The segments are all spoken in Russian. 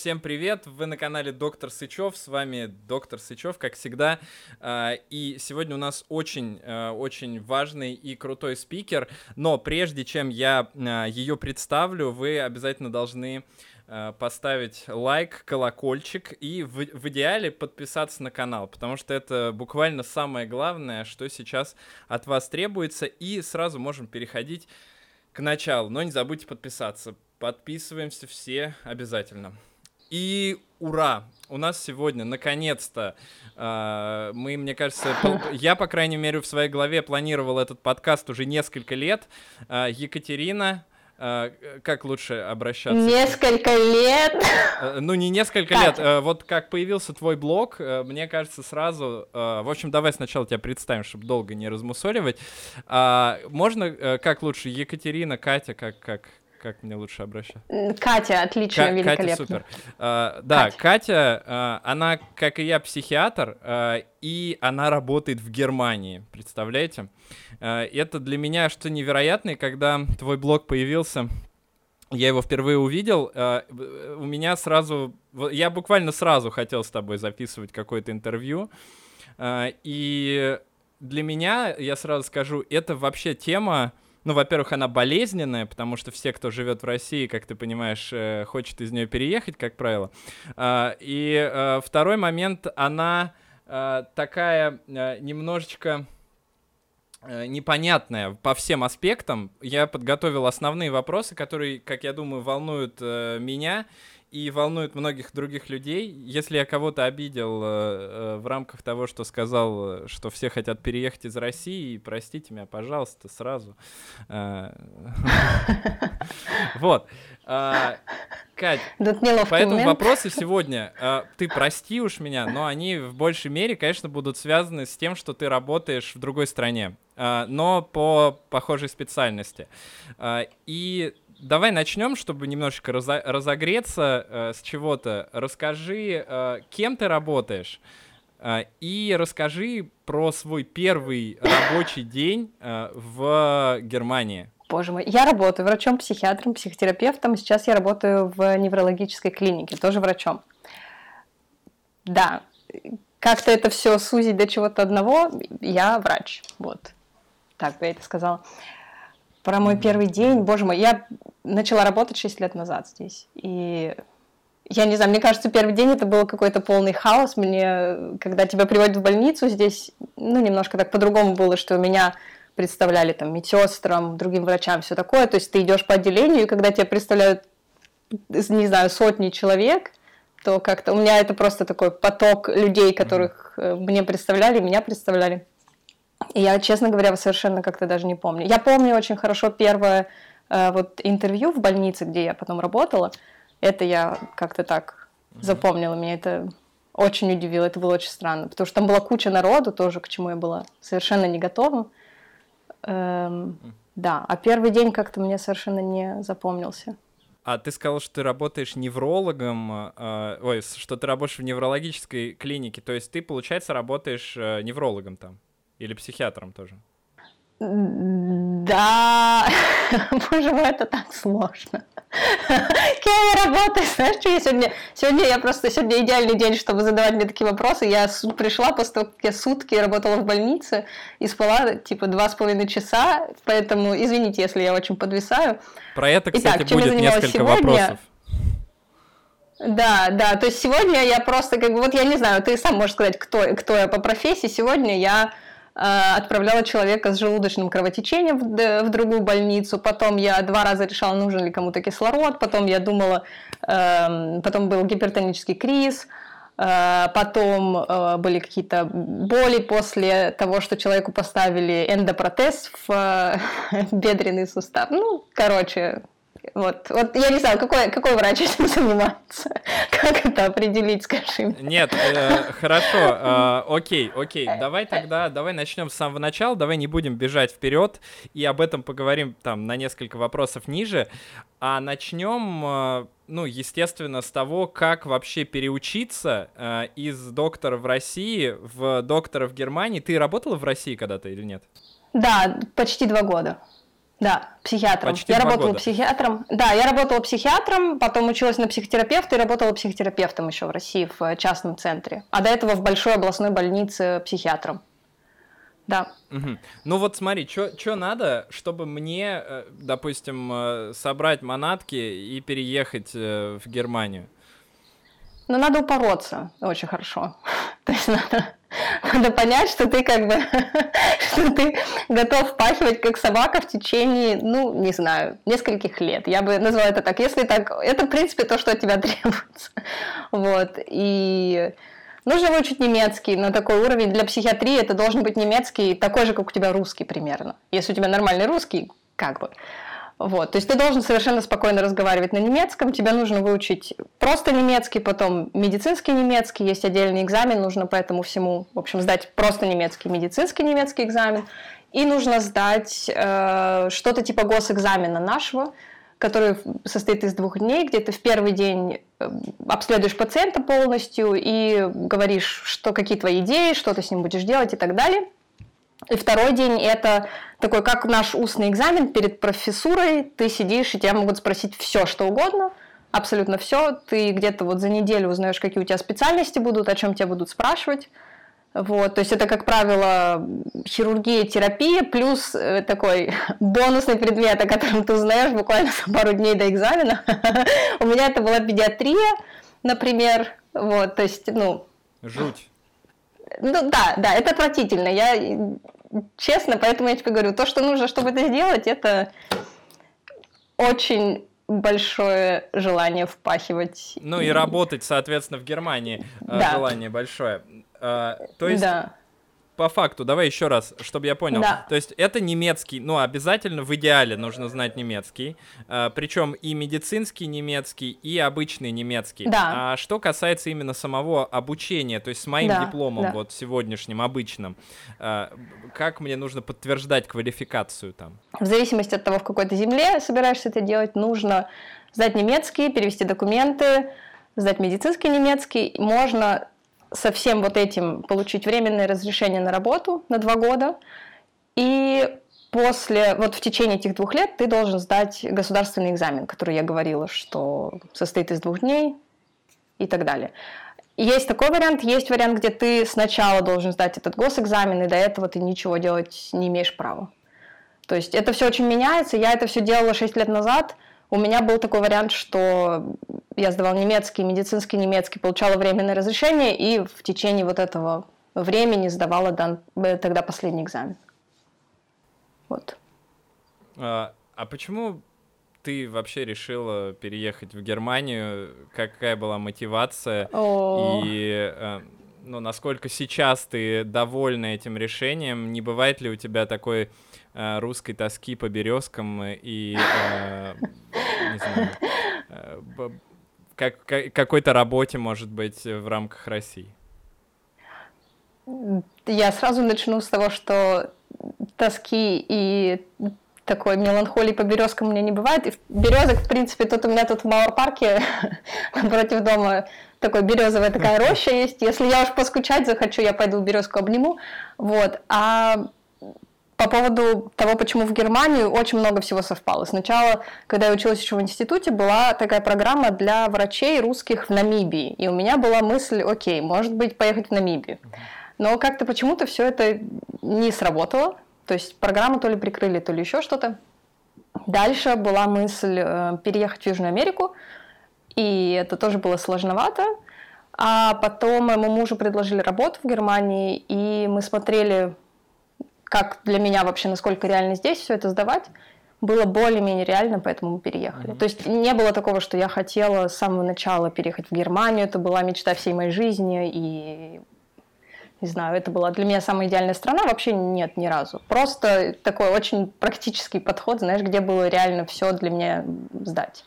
всем привет! Вы на канале Доктор Сычев, с вами Доктор Сычев, как всегда. А, и сегодня у нас очень, а, важный и крутой спикер, но прежде чем я а, ее представлю, вы обязательно должны поставить лайк, колокольчик и в, в идеале подписаться на канал, потому что это буквально самое главное, что сейчас от вас требуется, и сразу можем переходить к началу, но не забудьте подписаться. Подписываемся все обязательно. И ура! У нас сегодня, наконец-то, э, мы, мне кажется, я, по крайней мере, в своей голове планировал этот подкаст уже несколько лет. Э, Екатерина, э, как лучше обращаться? Несколько лет. Ну, не несколько лет. Вот как появился твой блог, мне кажется, сразу... В общем, давай сначала тебя представим, чтобы долго не размусоливать. Можно, как лучше, Екатерина, Катя, как, как, как мне лучше обращаться? Катя, отлично, К- великолепно. Катя супер. Uh, да, Катя, Катя uh, она, как и я, психиатр, uh, и она работает в Германии, представляете? Uh, это для меня что невероятное, когда твой блог появился, я его впервые увидел, uh, у меня сразу, я буквально сразу хотел с тобой записывать какое-то интервью, uh, и для меня, я сразу скажу, это вообще тема, ну, во-первых, она болезненная, потому что все, кто живет в России, как ты понимаешь, э, хочет из нее переехать, как правило. А, и э, второй момент, она э, такая немножечко непонятная по всем аспектам. Я подготовил основные вопросы, которые, как я думаю, волнуют меня и волнует многих других людей. Если я кого-то обидел э, э, в рамках того, что сказал, что все хотят переехать из России, простите меня, пожалуйста, сразу. Э, вот. Кать, поэтому вопросы сегодня, э, ты прости уж меня, но они в большей мере, конечно, будут связаны с тем, что ты работаешь в другой стране, но по похожей специальности. И давай начнем, чтобы немножечко разо- разогреться э, с чего-то. Расскажи, э, кем ты работаешь, э, и расскажи про свой первый рабочий день э, в Германии. Боже мой, я работаю врачом-психиатром, психотерапевтом. Сейчас я работаю в неврологической клинике, тоже врачом. Да, как-то это все сузить до чего-то одного, я врач. Вот, так бы я это сказала. Про мой первый день, боже мой, я начала работать 6 лет назад здесь. И я не знаю, мне кажется, первый день это был какой-то полный хаос. Мне, когда тебя приводят в больницу, здесь, ну, немножко так по-другому было, что меня представляли там медсестрам, другим врачам, все такое. То есть ты идешь по отделению, и когда тебя представляют, не знаю, сотни человек, то как-то у меня это просто такой поток людей, которых mm-hmm. мне представляли, меня представляли. И я, честно говоря, совершенно как-то даже не помню. Я помню очень хорошо первое э, вот интервью в больнице, где я потом работала. Это я как-то так mm-hmm. запомнила. Меня это очень удивило, это было очень странно, потому что там была куча народу тоже, к чему я была совершенно не готова. Эм. Да, а первый день как-то мне совершенно не запомнился. А ты сказал, что ты работаешь неврологом, э, ой, что ты работаешь в неврологической клинике, то есть ты, получается, работаешь э, неврологом там? Или психиатром тоже? Да, боже мой, это так сложно. Кем я работаю? Знаешь, что я сегодня... Сегодня я просто... Сегодня идеальный день, чтобы задавать мне такие вопросы. Я пришла после того, как я сутки работала в больнице и спала, типа, два с половиной часа. Поэтому извините, если я очень подвисаю. Про это, кстати, Итак, будет несколько сегодня? вопросов. Да, да, то есть сегодня я просто, как бы, вот я не знаю, ты сам можешь сказать, кто, кто я по профессии. Сегодня я отправляла человека с желудочным кровотечением в, в другую больницу, потом я два раза решала, нужен ли кому-то кислород, потом я думала, э, потом был гипертонический криз, э, потом э, были какие-то боли после того, что человеку поставили эндопротез в э, бедренный сустав. Ну, короче, вот, вот я не знаю, какой, какой врач этим занимается? Как это определить, скажи мне? Нет, э, хорошо, э, окей, окей. Давай тогда, давай начнем с самого начала, давай не будем бежать вперед и об этом поговорим там на несколько вопросов ниже. А начнем, э, ну, естественно, с того, как вообще переучиться э, из доктора в России в доктора в Германии. Ты работала в России когда-то или нет? Да, почти два года. Да, психиатром. Почти я работала года. психиатром. Да, я работала психиатром, потом училась на психотерапевта и работала психотерапевтом еще в России в э, частном центре. А до этого в большой областной больнице психиатром. Да. Угу. Ну вот смотри, что надо, чтобы мне, э, допустим, э, собрать манатки и переехать в Германию? Ну, надо упороться очень хорошо. То есть надо надо понять, что ты как бы, что ты готов впахивать как собака в течение, ну, не знаю, нескольких лет. Я бы назвала это так. Если так, это, в принципе, то, что от тебя требуется. Вот. И нужно выучить немецкий на такой уровень. Для психиатрии это должен быть немецкий такой же, как у тебя русский примерно. Если у тебя нормальный русский, как бы. Вот, то есть ты должен совершенно спокойно разговаривать на немецком, тебе нужно выучить просто немецкий, потом медицинский немецкий, есть отдельный экзамен, нужно по этому всему, в общем, сдать просто немецкий, медицинский немецкий экзамен, и нужно сдать э, что-то типа госэкзамена нашего, который состоит из двух дней, где ты в первый день э, обследуешь пациента полностью и говоришь, что какие твои идеи, что ты с ним будешь делать и так далее – и второй день это такой, как наш устный экзамен перед профессурой. Ты сидишь, и тебя могут спросить все, что угодно, абсолютно все. Ты где-то вот за неделю узнаешь, какие у тебя специальности будут, о чем тебя будут спрашивать. Вот, то есть это, как правило, хирургия, терапия, плюс э, такой бонусный предмет, о котором ты узнаешь буквально за пару дней до экзамена. У меня это была педиатрия, например. Вот, то есть, ну... Жуть. Ну да, да, это отвратительно. Я честно, поэтому я тебе говорю, то, что нужно, чтобы это сделать, это очень большое желание впахивать. Ну и работать, соответственно, в Германии э, да. желание большое. А, то есть да по факту, давай еще раз, чтобы я понял. Да. То есть это немецкий, ну, обязательно в идеале нужно знать немецкий. А, причем и медицинский немецкий, и обычный немецкий. Да. А что касается именно самого обучения, то есть с моим да. дипломом, да. вот сегодняшним, обычным, а, как мне нужно подтверждать квалификацию там? В зависимости от того, в какой то земле собираешься это делать, нужно сдать немецкий, перевести документы, сдать медицинский немецкий. Можно со всем вот этим получить временное разрешение на работу на два года. И после, вот в течение этих двух лет ты должен сдать государственный экзамен, который я говорила, что состоит из двух дней и так далее. Есть такой вариант, есть вариант, где ты сначала должен сдать этот госэкзамен, и до этого ты ничего делать не имеешь права. То есть это все очень меняется. Я это все делала 6 лет назад – у меня был такой вариант, что я сдавал немецкий, медицинский немецкий, получала временное разрешение и в течение вот этого времени сдавала дан, э, тогда последний экзамен. Вот. А, а почему ты вообще решила переехать в Германию? Какая была мотивация? О. И э, ну, насколько сейчас ты довольна этим решением? Не бывает ли у тебя такой русской тоски по березкам и э, не знаю, э, как, какой-то работе, может быть, в рамках России? Я сразу начну с того, что тоски и такой меланхолии по березкам у меня не бывает. И березок, в принципе, тут у меня тут в Мауэр-парке напротив дома такой березовая такая роща есть. Если я уж поскучать захочу, я пойду березку обниму. Вот. А по поводу того, почему в Германию, очень много всего совпало. Сначала, когда я училась еще в институте, была такая программа для врачей русских в Намибии. И у меня была мысль, окей, может быть, поехать в Намибию. Но как-то почему-то все это не сработало. То есть программу то ли прикрыли, то ли еще что-то. Дальше была мысль э, переехать в Южную Америку, и это тоже было сложновато. А потом моему мужу предложили работу в Германии, и мы смотрели как для меня вообще, насколько реально здесь все это сдавать, было более-менее реально, поэтому мы переехали. Mm-hmm. То есть не было такого, что я хотела с самого начала переехать в Германию, это была мечта всей моей жизни, и не знаю, это была для меня самая идеальная страна, вообще нет ни разу. Просто такой очень практический подход, знаешь, где было реально все для меня сдать.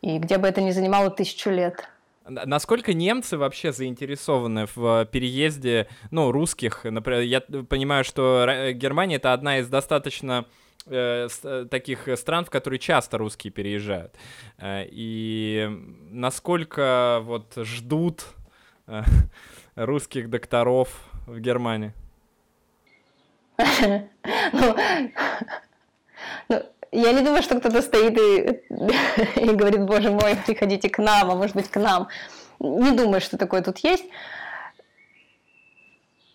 И где бы это ни занимало тысячу лет. Насколько немцы вообще заинтересованы в переезде, ну, русских? Например, я понимаю, что Германия это одна из достаточно э, э, таких стран, в которые часто русские переезжают. Э, и насколько вот ждут э, русских докторов в Германии? Ну, Я не думаю, что кто-то стоит и, и говорит, боже мой, приходите к нам, а может быть к нам. Не думаю, что такое тут есть.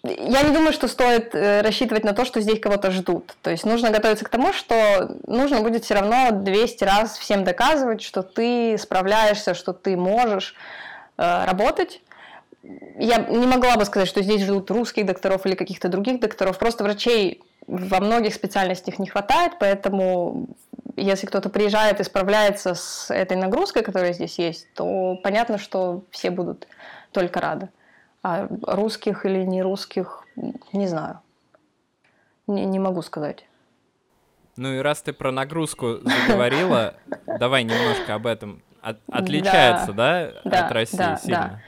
Я не думаю, что стоит э, рассчитывать на то, что здесь кого-то ждут. То есть нужно готовиться к тому, что нужно будет все равно 200 раз всем доказывать, что ты справляешься, что ты можешь э, работать. Я не могла бы сказать, что здесь ждут русских докторов или каких-то других докторов. Просто врачей во многих специальностях не хватает, поэтому если кто-то приезжает и справляется с этой нагрузкой, которая здесь есть, то понятно, что все будут только рады. А русских или не русских, не знаю. Не, не могу сказать. Ну и раз ты про нагрузку заговорила, давай немножко об этом. От, отличается, да, от России сильно?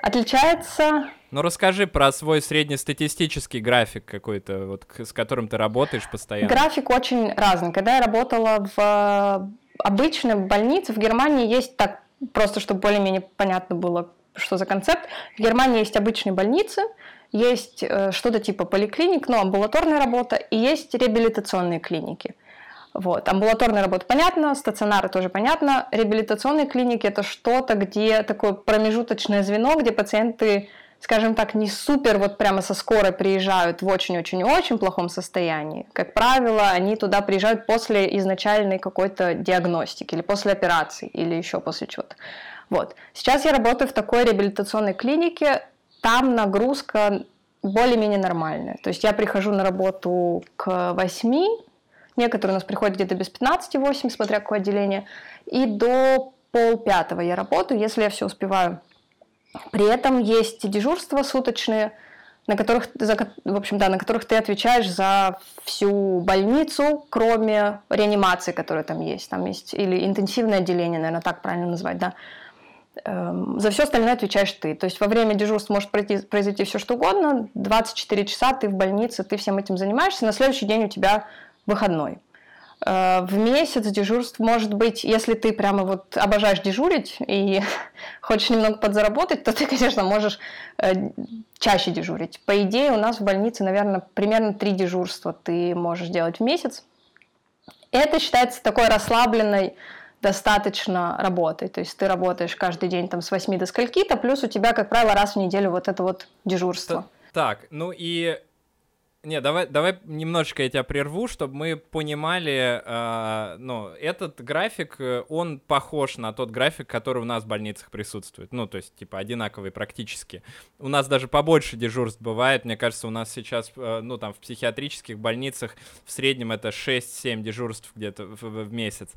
Отличается. Ну расскажи про свой среднестатистический график какой-то, вот с которым ты работаешь постоянно. График очень разный. Когда я работала в обычной больнице в Германии есть так просто, чтобы более-менее понятно было, что за концепт. В Германии есть обычные больницы, есть э, что-то типа поликлиник, но амбулаторная работа, и есть реабилитационные клиники. Вот. Амбулаторная работа понятно, стационары тоже понятно. Реабилитационные клиники это что-то, где такое промежуточное звено, где пациенты, скажем так, не супер вот прямо со скорой приезжают в очень-очень-очень плохом состоянии. Как правило, они туда приезжают после изначальной какой-то диагностики или после операции или еще после чего-то. Вот. Сейчас я работаю в такой реабилитационной клинике, там нагрузка более-менее нормальная. То есть я прихожу на работу к 8, некоторые у нас приходят где-то без 15-8, смотря какое отделение, и до полпятого я работаю, если я все успеваю. При этом есть дежурства суточные, на которых, за, в общем, да, на которых ты отвечаешь за всю больницу, кроме реанимации, которая там есть. Там есть или интенсивное отделение, наверное, так правильно назвать, да. Эм, за все остальное отвечаешь ты. То есть во время дежурства может пройти, произойти все что угодно, 24 часа ты в больнице, ты всем этим занимаешься, на следующий день у тебя выходной. Э, в месяц дежурств может быть, если ты прямо вот обожаешь дежурить и хочешь немного подзаработать, то ты, конечно, можешь э, чаще дежурить. По идее, у нас в больнице, наверное, примерно три дежурства ты можешь делать в месяц. Это считается такой расслабленной достаточно работы. То есть ты работаешь каждый день там с 8 до скольки-то, плюс у тебя, как правило, раз в неделю вот это вот дежурство. Так, ну и не, давай, давай немножечко я тебя прерву, чтобы мы понимали, э, ну, этот график, э, он похож на тот график, который у нас в больницах присутствует. Ну, то есть, типа, одинаковый практически. У нас даже побольше дежурств бывает. Мне кажется, у нас сейчас, э, ну, там, в психиатрических больницах в среднем это 6-7 дежурств где-то в, в месяц.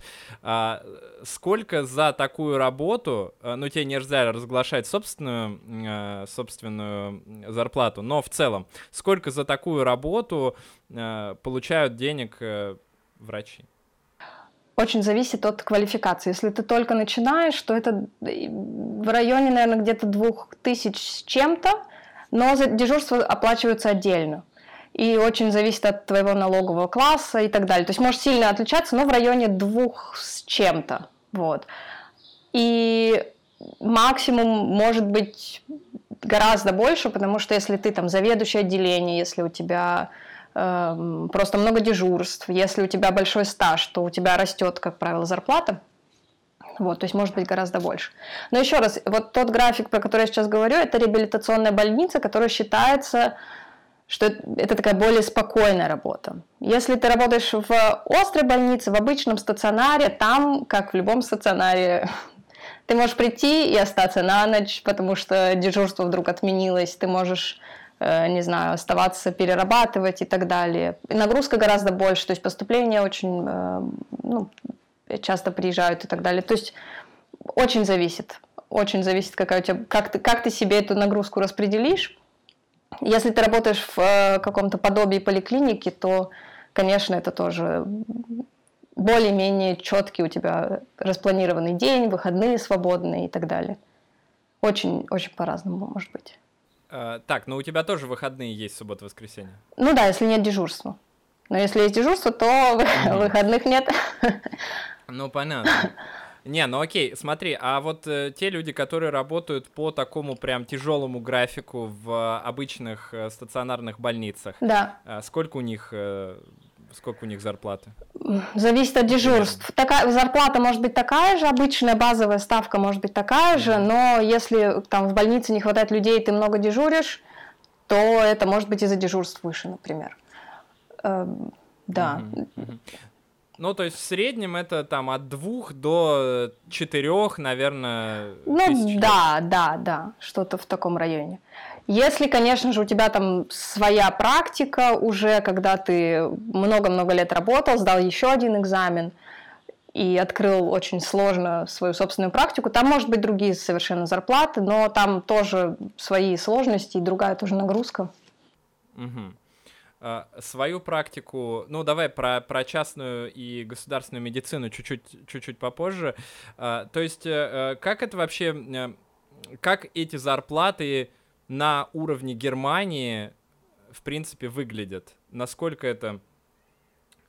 А, сколько за такую работу, э, ну, тебе нельзя разглашать собственную, э, собственную зарплату, но в целом, сколько за такую работу работу э, получают денег э, врачи? Очень зависит от квалификации. Если ты только начинаешь, то это в районе, наверное, где-то двух тысяч с чем-то, но за дежурство оплачиваются отдельно. И очень зависит от твоего налогового класса и так далее. То есть может сильно отличаться, но в районе двух с чем-то. Вот. И максимум может быть гораздо больше, потому что если ты там заведующий отделение, если у тебя э, просто много дежурств, если у тебя большой стаж, то у тебя растет, как правило, зарплата. Вот, то есть может быть гораздо больше. Но еще раз, вот тот график, про который я сейчас говорю, это реабилитационная больница, которая считается, что это такая более спокойная работа. Если ты работаешь в острой больнице, в обычном стационаре, там, как в любом стационаре, ты можешь прийти и остаться на ночь, потому что дежурство вдруг отменилось, ты можешь э, не знаю, оставаться, перерабатывать и так далее. И нагрузка гораздо больше, то есть поступления очень э, ну, часто приезжают и так далее. То есть очень зависит, очень зависит, какая у тебя, как ты, как ты себе эту нагрузку распределишь. Если ты работаешь в э, каком-то подобии поликлиники, то, конечно, это тоже более-менее четкий у тебя распланированный день, выходные свободные и так далее. Очень, очень по-разному может быть. А, так, но у тебя тоже выходные есть суббота-воскресенье? Ну да, если нет дежурства. Но если есть дежурство, то mm-hmm. выходных нет. Ну, понятно. Не, ну окей, смотри, а вот э, те люди, которые работают по такому прям тяжелому графику в обычных э, стационарных больницах, да. э, сколько у них э, Сколько у них зарплаты? Зависит от дежурств. Такая, зарплата может быть такая же, обычная базовая ставка может быть такая же, но если там в больнице не хватает людей, ты много дежуришь, то это может быть из-за дежурств выше, например. Э, да. Ну, то есть в среднем это там от двух до четырех, наверное. Ну, тысяч. да, да, да, что-то в таком районе. Если, конечно же, у тебя там своя практика уже, когда ты много-много лет работал, сдал еще один экзамен и открыл очень сложно свою собственную практику, там может быть другие совершенно зарплаты, но там тоже свои сложности и другая тоже нагрузка. Угу. свою практику, ну давай про, про частную и государственную медицину чуть-чуть, чуть-чуть попозже. А, то есть э, э, как это вообще, э, как эти зарплаты на уровне Германии, в принципе, выглядят. Насколько это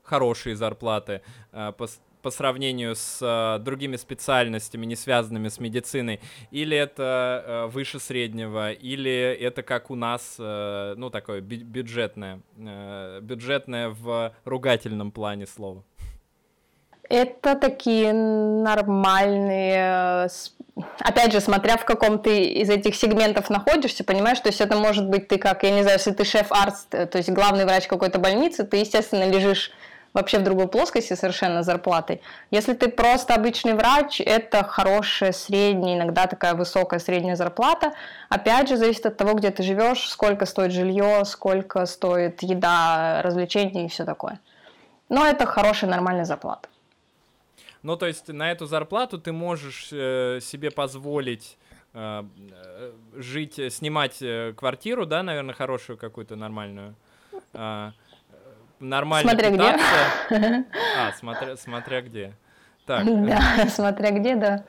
хорошие зарплаты э, по, по сравнению с э, другими специальностями, не связанными с медициной, или это э, выше среднего, или это как у нас, э, ну, такое бюджетное, э, бюджетное в ругательном плане слова. Это такие нормальные, опять же, смотря в каком ты из этих сегментов находишься, понимаешь, то есть это может быть ты как, я не знаю, если ты шеф-арт, э, то есть главный врач какой-то больницы, ты, естественно, лежишь вообще в другой плоскости совершенно зарплатой. Если ты просто обычный врач, это хорошая средняя, иногда такая высокая средняя зарплата. Опять же, зависит от того, где ты живешь, сколько стоит жилье, сколько стоит еда, развлечения и все такое. Но это хорошая нормальная зарплата. Ну, то есть на эту зарплату ты можешь э, себе позволить э, э жить, э, снимать квартиру, да, наверное, хорошую какую-то нормальную. Э, нормально смотря питаться. где. А, смотря, смотря где. Так. Да, смотря где, да.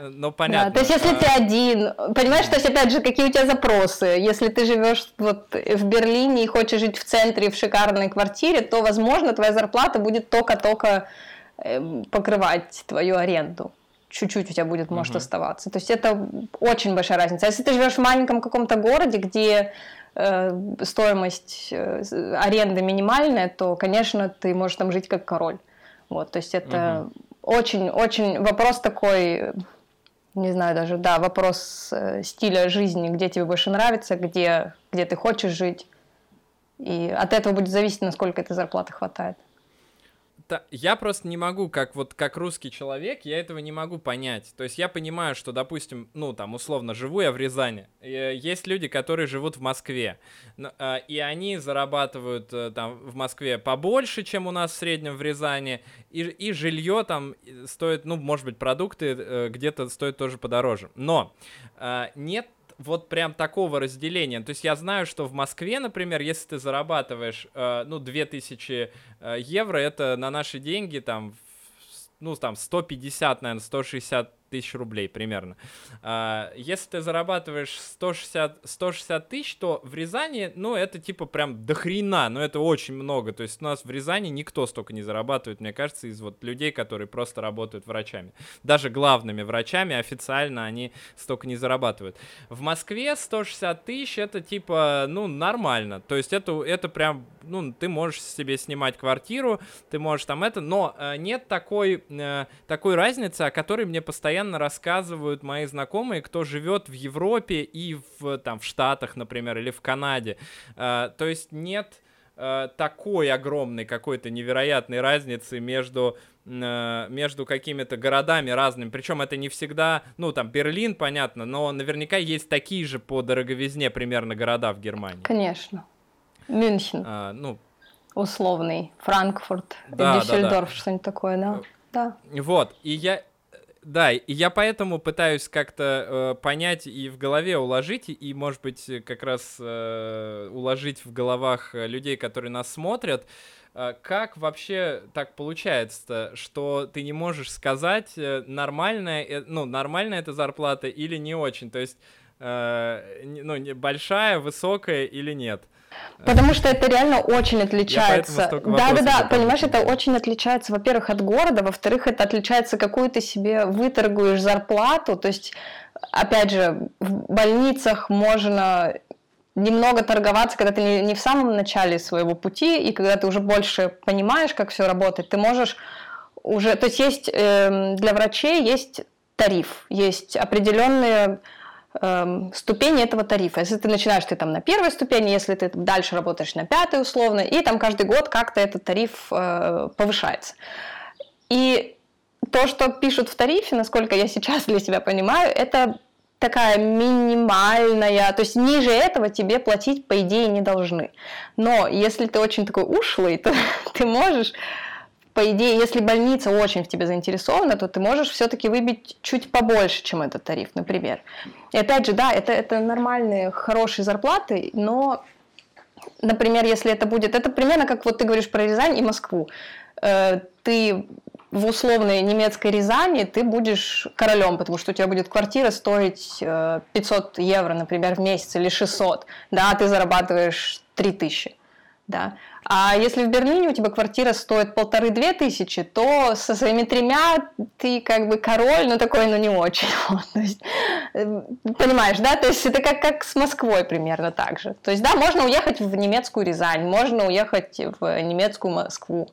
Ну, понятно. Да, то есть, если а... ты один, понимаешь, то есть, опять же, какие у тебя запросы? Если ты живешь вот в Берлине и хочешь жить в центре, в шикарной квартире, то, возможно, твоя зарплата будет только-только покрывать твою аренду. Чуть-чуть у тебя будет, может, uh-huh. оставаться. То есть это очень большая разница. А если ты живешь в маленьком каком-то городе, где э, стоимость э, аренды минимальная, то, конечно, ты можешь там жить как король. Вот, то есть это очень-очень uh-huh. вопрос такой, не знаю даже, да, вопрос э, стиля жизни, где тебе больше нравится, где, где ты хочешь жить. И от этого будет зависеть, насколько этой зарплаты хватает та, я просто не могу, как вот как русский человек, я этого не могу понять. То есть я понимаю, что, допустим, ну там условно живу я в Рязани, есть люди, которые живут в Москве, а, и они зарабатывают э, там в Москве побольше, чем у нас в среднем в Рязани, и, и жилье там стоит, ну может быть продукты э, где-то стоят тоже подороже, но а, нет вот прям такого разделения. То есть я знаю, что в Москве, например, если ты зарабатываешь, э, ну, 2000 э, евро, это на наши деньги там, ну, там 150, наверное, 160 тысяч рублей примерно. А, если ты зарабатываешь 160, 160 тысяч, то в Рязани, ну, это типа прям дохрена, но это очень много. То есть у нас в Рязани никто столько не зарабатывает, мне кажется, из вот людей, которые просто работают врачами. Даже главными врачами официально они столько не зарабатывают. В Москве 160 тысяч это типа, ну, нормально. То есть это, это прям, ну, ты можешь себе снимать квартиру, ты можешь там это, но э, нет такой, э, такой разницы, о которой мне постоянно постоянно рассказывают мои знакомые, кто живет в Европе и в, там, в Штатах, например, или в Канаде. Uh, то есть нет uh, такой огромной какой-то невероятной разницы между uh, между какими-то городами разными. Причем это не всегда, ну, там, Берлин, понятно, но наверняка есть такие же по дороговизне примерно города в Германии. Конечно. Мюнхен. А, ну, условный, Франкфурт, да, Дюссельдорф, да, да. что-нибудь такое, да? Да. Вот, и я, да, и я поэтому пытаюсь как-то э, понять и в голове уложить, и, может быть, как раз э, уложить в головах людей, которые нас смотрят, э, как вообще так получается, что ты не можешь сказать, э, нормальная, э, ну, нормальная эта зарплата или не очень, то есть, э, ну, большая, высокая или нет. Потому что это реально очень отличается. Да, да, да, понимаешь, это очень отличается, во-первых, от города, во-вторых, это отличается, какую ты себе выторгуешь зарплату. То есть, опять же, в больницах можно немного торговаться, когда ты не, не в самом начале своего пути, и когда ты уже больше понимаешь, как все работает, ты можешь уже... То есть есть э, для врачей есть тариф, есть определенные э, ступени этого тарифа. Если ты начинаешь ты там на первой ступени, если ты дальше работаешь на пятой условно, и там каждый год как-то этот тариф э, повышается. И то, что пишут в тарифе, насколько я сейчас для себя понимаю, это такая минимальная, то есть ниже этого тебе платить, по идее, не должны. Но если ты очень такой ушлый, то ты можешь, по идее, если больница очень в тебе заинтересована, то ты можешь все-таки выбить чуть побольше, чем этот тариф, например. И опять же, да, это, это нормальные, хорошие зарплаты, но, например, если это будет, это примерно как вот ты говоришь про Рязань и Москву. Э, ты в условной немецкой Рязани ты будешь королем, потому что у тебя будет квартира стоить 500 э, евро, например, в месяц или 600, да, а ты зарабатываешь 3000, да. А если в Берлине у тебя квартира стоит полторы-две тысячи, то со своими тремя ты как бы король, но такой, ну не очень. Э, понимаешь, да? То есть это как, как с Москвой примерно так же. То есть, да, можно уехать в немецкую Рязань, можно уехать в немецкую Москву.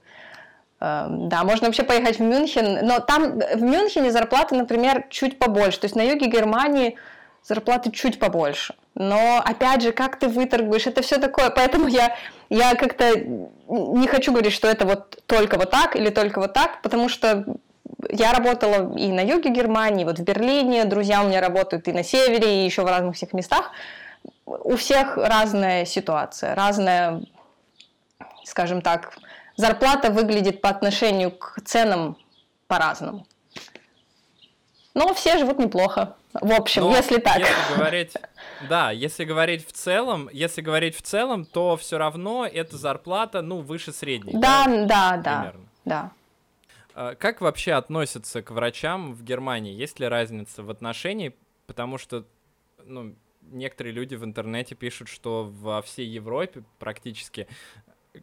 Эм, да, можно вообще поехать в Мюнхен, но там в Мюнхене зарплаты, например, чуть побольше. То есть на юге Германии зарплаты чуть побольше. Но опять же, как ты выторгуешь, это все такое. Поэтому я, я как-то не хочу говорить, что это вот только вот так или только вот так, потому что я работала и на юге Германии, вот в Берлине, друзья у меня работают и на севере, и еще в разных всех местах. У всех разная ситуация, разная, скажем так, зарплата выглядит по отношению к ценам по-разному. Но все живут неплохо. В общем, Но если так. Если говорить, да, если говорить в целом, если говорить в целом, то все равно эта зарплата, ну, выше средней. Да, да, да. Примерно. Да. А как вообще относятся к врачам в Германии? Есть ли разница в отношении? Потому что, ну, некоторые люди в интернете пишут, что во всей Европе практически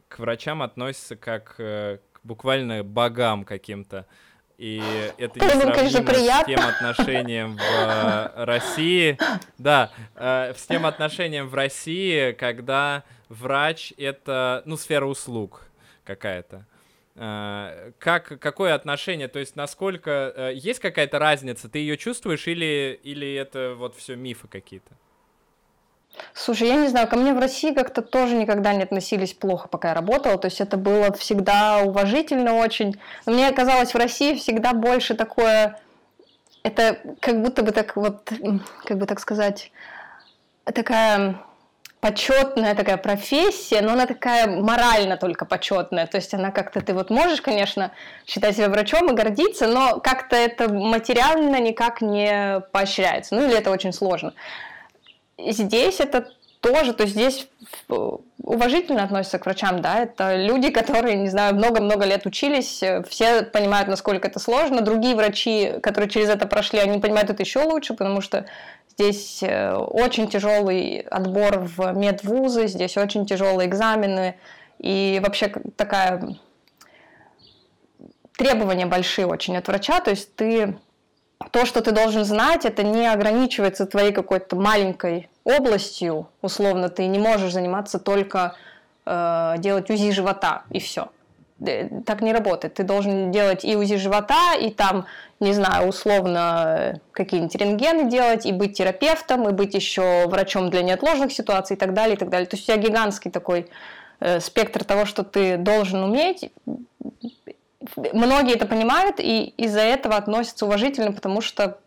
к врачам относятся как э, к буквально богам каким-то. И это несравнимо с тем отношением в э, России. Да, э, с тем отношением в России, когда врач — это, ну, сфера услуг какая-то. Как, какое отношение, то есть насколько, есть какая-то разница, ты ее чувствуешь или, или это вот все мифы какие-то? Слушай, я не знаю, ко мне в России как-то тоже никогда не относились плохо, пока я работала. То есть это было всегда уважительно очень. Мне казалось, в России всегда больше такое... Это как будто бы так вот, как бы так сказать, такая почетная такая профессия, но она такая морально только почетная. То есть она как-то, ты вот можешь, конечно, считать себя врачом и гордиться, но как-то это материально никак не поощряется. Ну или это очень сложно здесь это тоже, то есть здесь уважительно относятся к врачам, да, это люди, которые, не знаю, много-много лет учились, все понимают, насколько это сложно, другие врачи, которые через это прошли, они понимают это еще лучше, потому что здесь э, очень тяжелый отбор в медвузы, здесь очень тяжелые экзамены, и вообще такая требования большие очень от врача, то есть ты то, что ты должен знать, это не ограничивается твоей какой-то маленькой областью, условно, ты не можешь заниматься только э, делать УЗИ живота и все. Э, так не работает. Ты должен делать и УЗИ живота, и там, не знаю, условно какие-нибудь рентгены делать, и быть терапевтом, и быть еще врачом для неотложных ситуаций и так далее, и так далее. То есть у тебя гигантский такой э, спектр того, что ты должен уметь, многие это понимают и из-за этого относятся уважительно, потому что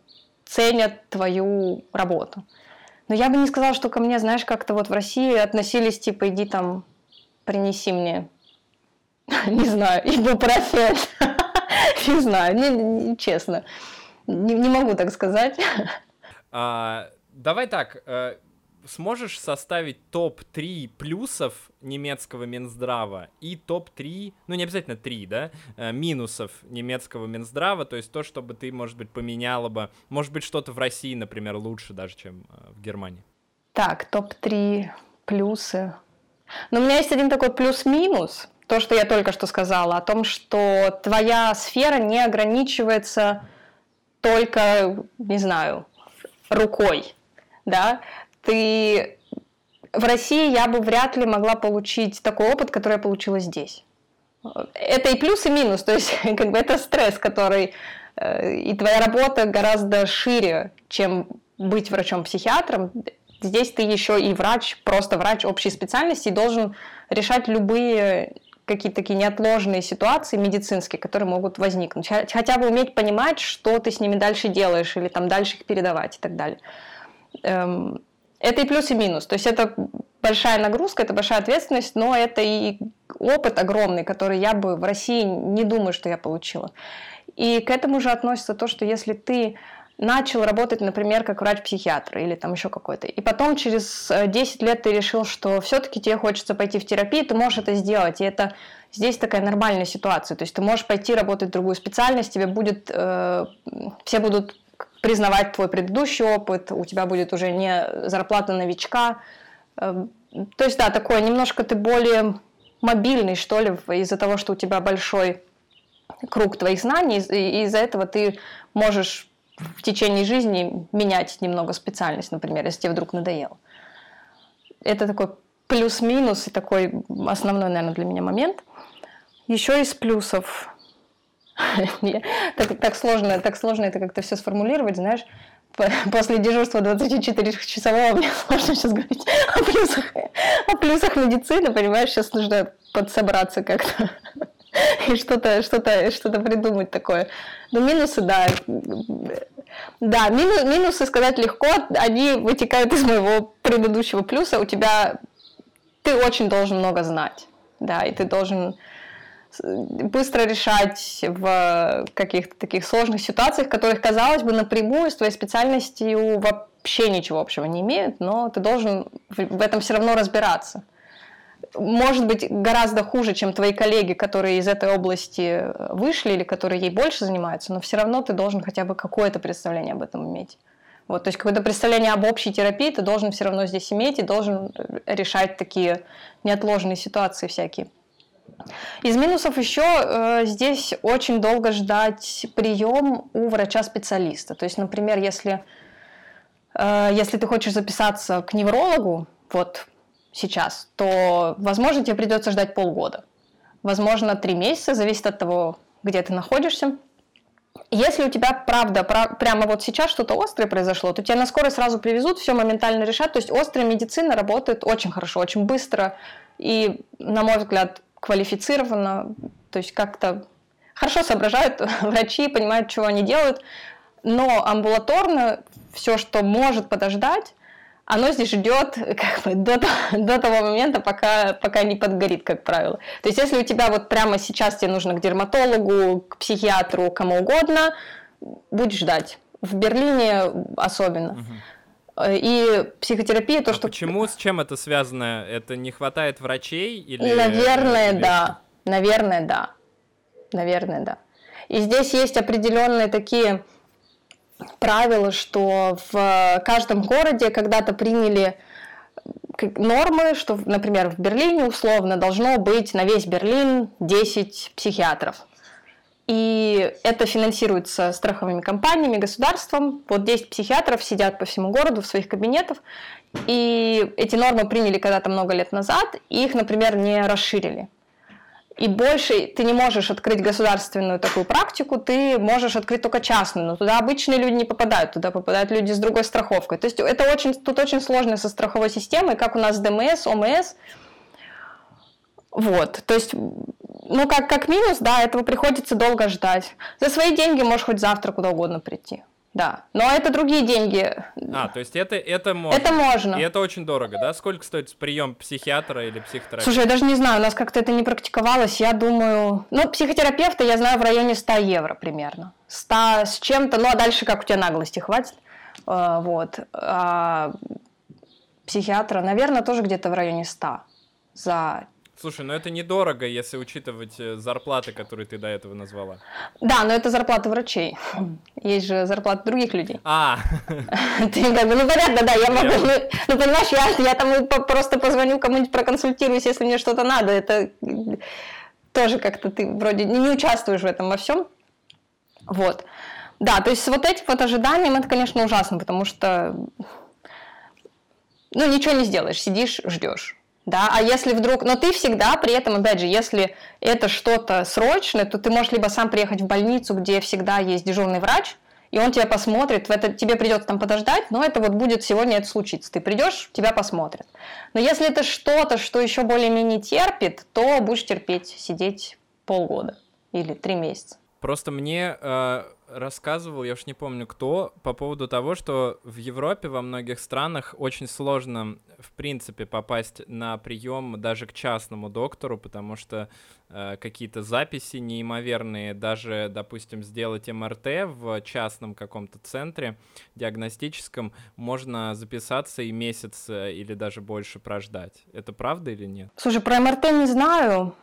ценят твою работу. Но я бы не сказала, что ко мне, знаешь, как-то вот в России относились, типа, иди там, принеси мне, не знаю, ибупрофен. Не знаю, не, честно. Не, могу так сказать. А, давай так, э, сможешь составить топ-3 плюсов немецкого Минздрава и топ-3, ну не обязательно 3, да, э, минусов немецкого Минздрава, то есть то, чтобы ты, может быть, поменяла бы, может быть, что-то в России, например, лучше даже, чем э, в Германии. Так, топ-3 плюсы. Но у меня есть один такой плюс-минус, то, что я только что сказала, о том, что твоя сфера не ограничивается только, не знаю, рукой, да, ты в России я бы вряд ли могла получить такой опыт, который я получила здесь. Это и плюс, и минус. То есть, как бы это стресс, который... Э, и твоя работа гораздо шире, чем быть врачом-психиатром. Здесь ты еще и врач, просто врач общей специальности, и должен решать любые какие-то такие неотложные ситуации медицинские, которые могут возникнуть. Хотя бы уметь понимать, что ты с ними дальше делаешь, или там дальше их передавать и так далее. Эм, это и плюс, и минус. То есть это большая нагрузка, это большая ответственность, но это и опыт огромный, который я бы в России не думаю, что я получила. И к этому же относится то, что если ты начал работать, например, как врач-психиатр или там еще какой-то, и потом через 10 э, лет ты решил, что все-таки тебе хочется пойти в терапию, ты можешь это сделать, и это здесь такая нормальная ситуация, то есть ты можешь пойти работать в другую специальность, тебе будет, э, все будут признавать твой предыдущий опыт, у тебя будет уже не зарплата новичка. Эм, то есть, да, такое немножко ты более мобильный, что ли, из-за того, что у тебя большой круг твоих знаний, и из-за этого ты можешь в течение жизни менять немного специальность, например, если тебе вдруг надоело. Это такой плюс-минус и такой основной, наверное, для меня момент. Еще из плюсов так, так сложно, так сложно это как-то все сформулировать, знаешь. После дежурства 24-часового мне сложно сейчас говорить о плюсах, о плюсах медицины, понимаешь, сейчас нужно подсобраться как-то и что-то что-то что-то придумать такое. Но минусы, да, да, минус, минусы сказать легко, они вытекают из моего предыдущего плюса. У тебя ты очень должен много знать, да, и ты должен быстро решать в каких-то таких сложных ситуациях, которых, казалось бы, напрямую с твоей специальностью вообще ничего общего не имеют, но ты должен в этом все равно разбираться. Может быть, гораздо хуже, чем твои коллеги, которые из этой области вышли или которые ей больше занимаются, но все равно ты должен хотя бы какое-то представление об этом иметь. Вот, то есть какое-то представление об общей терапии ты должен все равно здесь иметь и должен решать такие неотложные ситуации всякие. Из минусов еще э, здесь очень долго ждать прием у врача-специалиста. То есть, например, если, э, если ты хочешь записаться к неврологу, вот сейчас, то, возможно, тебе придется ждать полгода. Возможно, три месяца, зависит от того, где ты находишься. Если у тебя, правда, пра- прямо вот сейчас что-то острое произошло, то тебя на скорой сразу привезут, все моментально решат. То есть острая медицина работает очень хорошо, очень быстро. И, на мой взгляд, квалифицированно, то есть как-то хорошо соображают врачи, понимают, чего они делают, но амбулаторно все, что может подождать, оно здесь ждет как бы, до, до того момента, пока, пока не подгорит, как правило. То есть, если у тебя вот прямо сейчас тебе нужно к дерматологу, к психиатру, кому угодно, будешь ждать. В Берлине особенно. Угу. И психотерапия то, а что... Почему, с чем это связано? Это не хватает врачей? Или... Наверное, или... да. Наверное, да. Наверное, да. И здесь есть определенные такие правила, что в каждом городе когда-то приняли нормы, что, например, в Берлине условно должно быть на весь Берлин 10 психиатров. И это финансируется страховыми компаниями, государством. Вот 10 психиатров сидят по всему городу в своих кабинетах. И эти нормы приняли когда-то много лет назад, и их, например, не расширили. И больше ты не можешь открыть государственную такую практику, ты можешь открыть только частную, но туда обычные люди не попадают, туда попадают люди с другой страховкой. То есть это очень, тут очень сложно со страховой системой, как у нас ДМС, ОМС. Вот, то есть ну, как, как минус, да, этого приходится долго ждать. За свои деньги можешь хоть завтра куда угодно прийти. Да, но это другие деньги. А, то есть это, это можно? Это можно. И это очень дорого, да? Сколько стоит прием психиатра или психотерапевта? Слушай, я даже не знаю, у нас как-то это не практиковалось. Я думаю... Ну, психотерапевта я знаю в районе 100 евро примерно. 100 с чем-то, ну, а дальше как у тебя наглости хватит. А, вот. А психиатра, наверное, тоже где-то в районе 100 за Слушай, ну это недорого, если учитывать э, зарплаты, которые ты до этого назвала. Да, но это зарплата врачей. Есть же зарплаты других людей. А. Ты как бы, ну понятно, да, я могу, ну, ну понимаешь, я, я там просто позвоню кому-нибудь проконсультируюсь, если мне что-то надо. Это тоже как-то ты вроде не, не участвуешь в этом во всем. Вот. Да, то есть с вот этим вот ожиданием это, конечно, ужасно, потому что ну, ничего не сделаешь, сидишь, ждешь. Да, а если вдруг, но ты всегда при этом, опять же, если это что-то срочное, то ты можешь либо сам приехать в больницу, где всегда есть дежурный врач, и он тебя посмотрит, в это, тебе придется там подождать, но это вот будет сегодня это случится. Ты придешь, тебя посмотрят. Но если это что-то, что еще более-менее терпит, то будешь терпеть, сидеть полгода или три месяца. Просто мне э, рассказывал, я уж не помню кто, по поводу того, что в Европе во многих странах очень сложно, в принципе, попасть на прием даже к частному доктору, потому что э, какие-то записи неимоверные, даже, допустим, сделать МРТ в частном каком-то центре диагностическом, можно записаться и месяц э, или даже больше прождать. Это правда или нет? Слушай, про МРТ не знаю.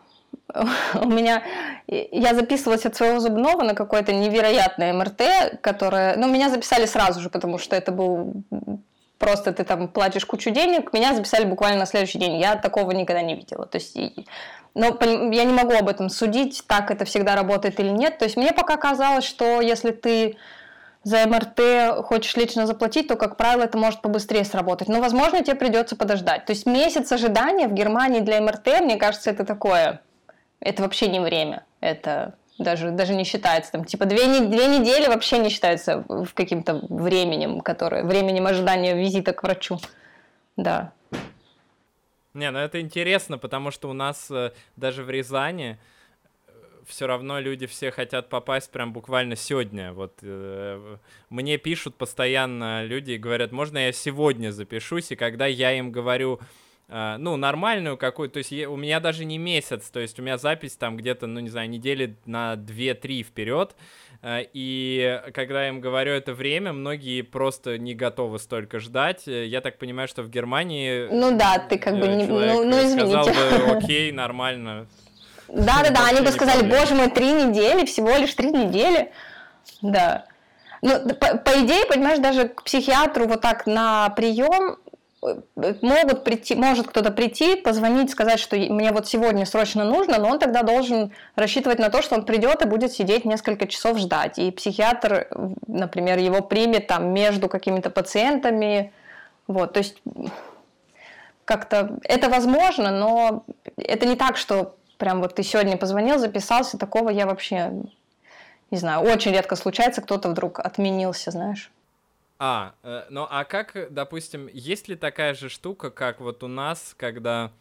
У меня... Я записывалась от своего зубного на какое-то невероятное МРТ, которое... Ну, меня записали сразу же, потому что это был просто ты там платишь кучу денег, меня записали буквально на следующий день. Я такого никогда не видела. То есть, но я не могу об этом судить, так это всегда работает или нет. То есть мне пока казалось, что если ты за МРТ хочешь лично заплатить, то, как правило, это может побыстрее сработать. Но, возможно, тебе придется подождать. То есть месяц ожидания в Германии для МРТ, мне кажется, это такое это вообще не время. Это даже, даже не считается. Там, типа две, две недели вообще не считается в каким-то временем, которое, временем ожидания визита к врачу. Да. Не, ну это интересно, потому что у нас э, даже в Рязани э, все равно люди все хотят попасть прям буквально сегодня. Вот э, мне пишут постоянно люди и говорят, можно я сегодня запишусь, и когда я им говорю, ну, нормальную какую-то, то есть я, у меня даже не месяц, то есть у меня запись там где-то, ну, не знаю, недели на 2-3 вперед, uh, и когда я им говорю это время, многие просто не готовы столько ждать. Я так понимаю, что в Германии... Ну да, ты как бы не... Ну, ну, извините. Сказал бы, окей, нормально. Да-да-да, они бы сказали, боже мой, три недели, всего лишь три недели. Да. Ну, по, по идее, понимаешь, даже к психиатру вот так на прием могут прийти, может кто-то прийти, позвонить, сказать, что мне вот сегодня срочно нужно, но он тогда должен рассчитывать на то, что он придет и будет сидеть несколько часов ждать. И психиатр, например, его примет там между какими-то пациентами. Вот, то есть как-то это возможно, но это не так, что прям вот ты сегодня позвонил, записался, такого я вообще не знаю, очень редко случается, кто-то вдруг отменился, знаешь. А, э, ну а как, допустим, есть ли такая же штука, как вот у нас, когда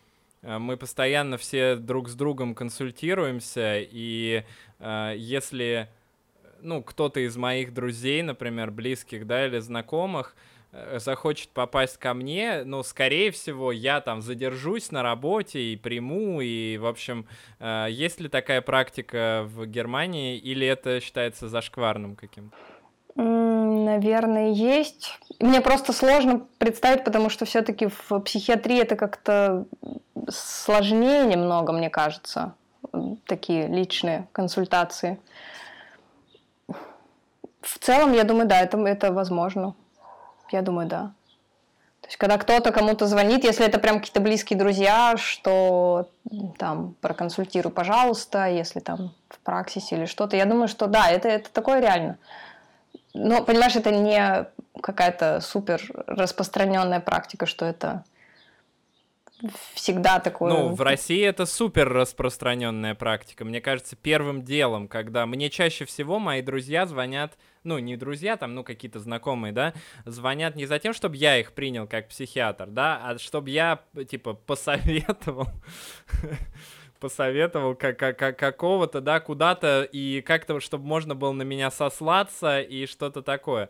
э, мы постоянно все друг с другом консультируемся, и э, если, ну, кто-то из моих друзей, например, близких, да, или знакомых, э, захочет попасть ко мне, ну, скорее всего, я там задержусь на работе и приму, и, в общем, э, есть ли такая практика в Германии, или это считается зашкварным каким-то? Наверное, есть. Мне просто сложно представить, потому что все-таки в психиатрии это как-то сложнее немного, мне кажется, такие личные консультации. В целом, я думаю, да, это, это возможно. Я думаю, да. То есть, когда кто-то кому-то звонит, если это прям какие-то близкие друзья, что там проконсультируй, пожалуйста, если там в праксисе или что-то, я думаю, что да, это, это такое реально. Но, понимаешь, это не какая-то супер распространенная практика, что это всегда такое. Ну, в России это супер распространенная практика. Мне кажется, первым делом, когда мне чаще всего мои друзья звонят, ну, не друзья, там, ну, какие-то знакомые, да, звонят не за тем, чтобы я их принял как психиатр, да, а чтобы я, типа, посоветовал посоветовал как, как, как какого-то, да, куда-то, и как-то, чтобы можно было на меня сослаться и что-то такое.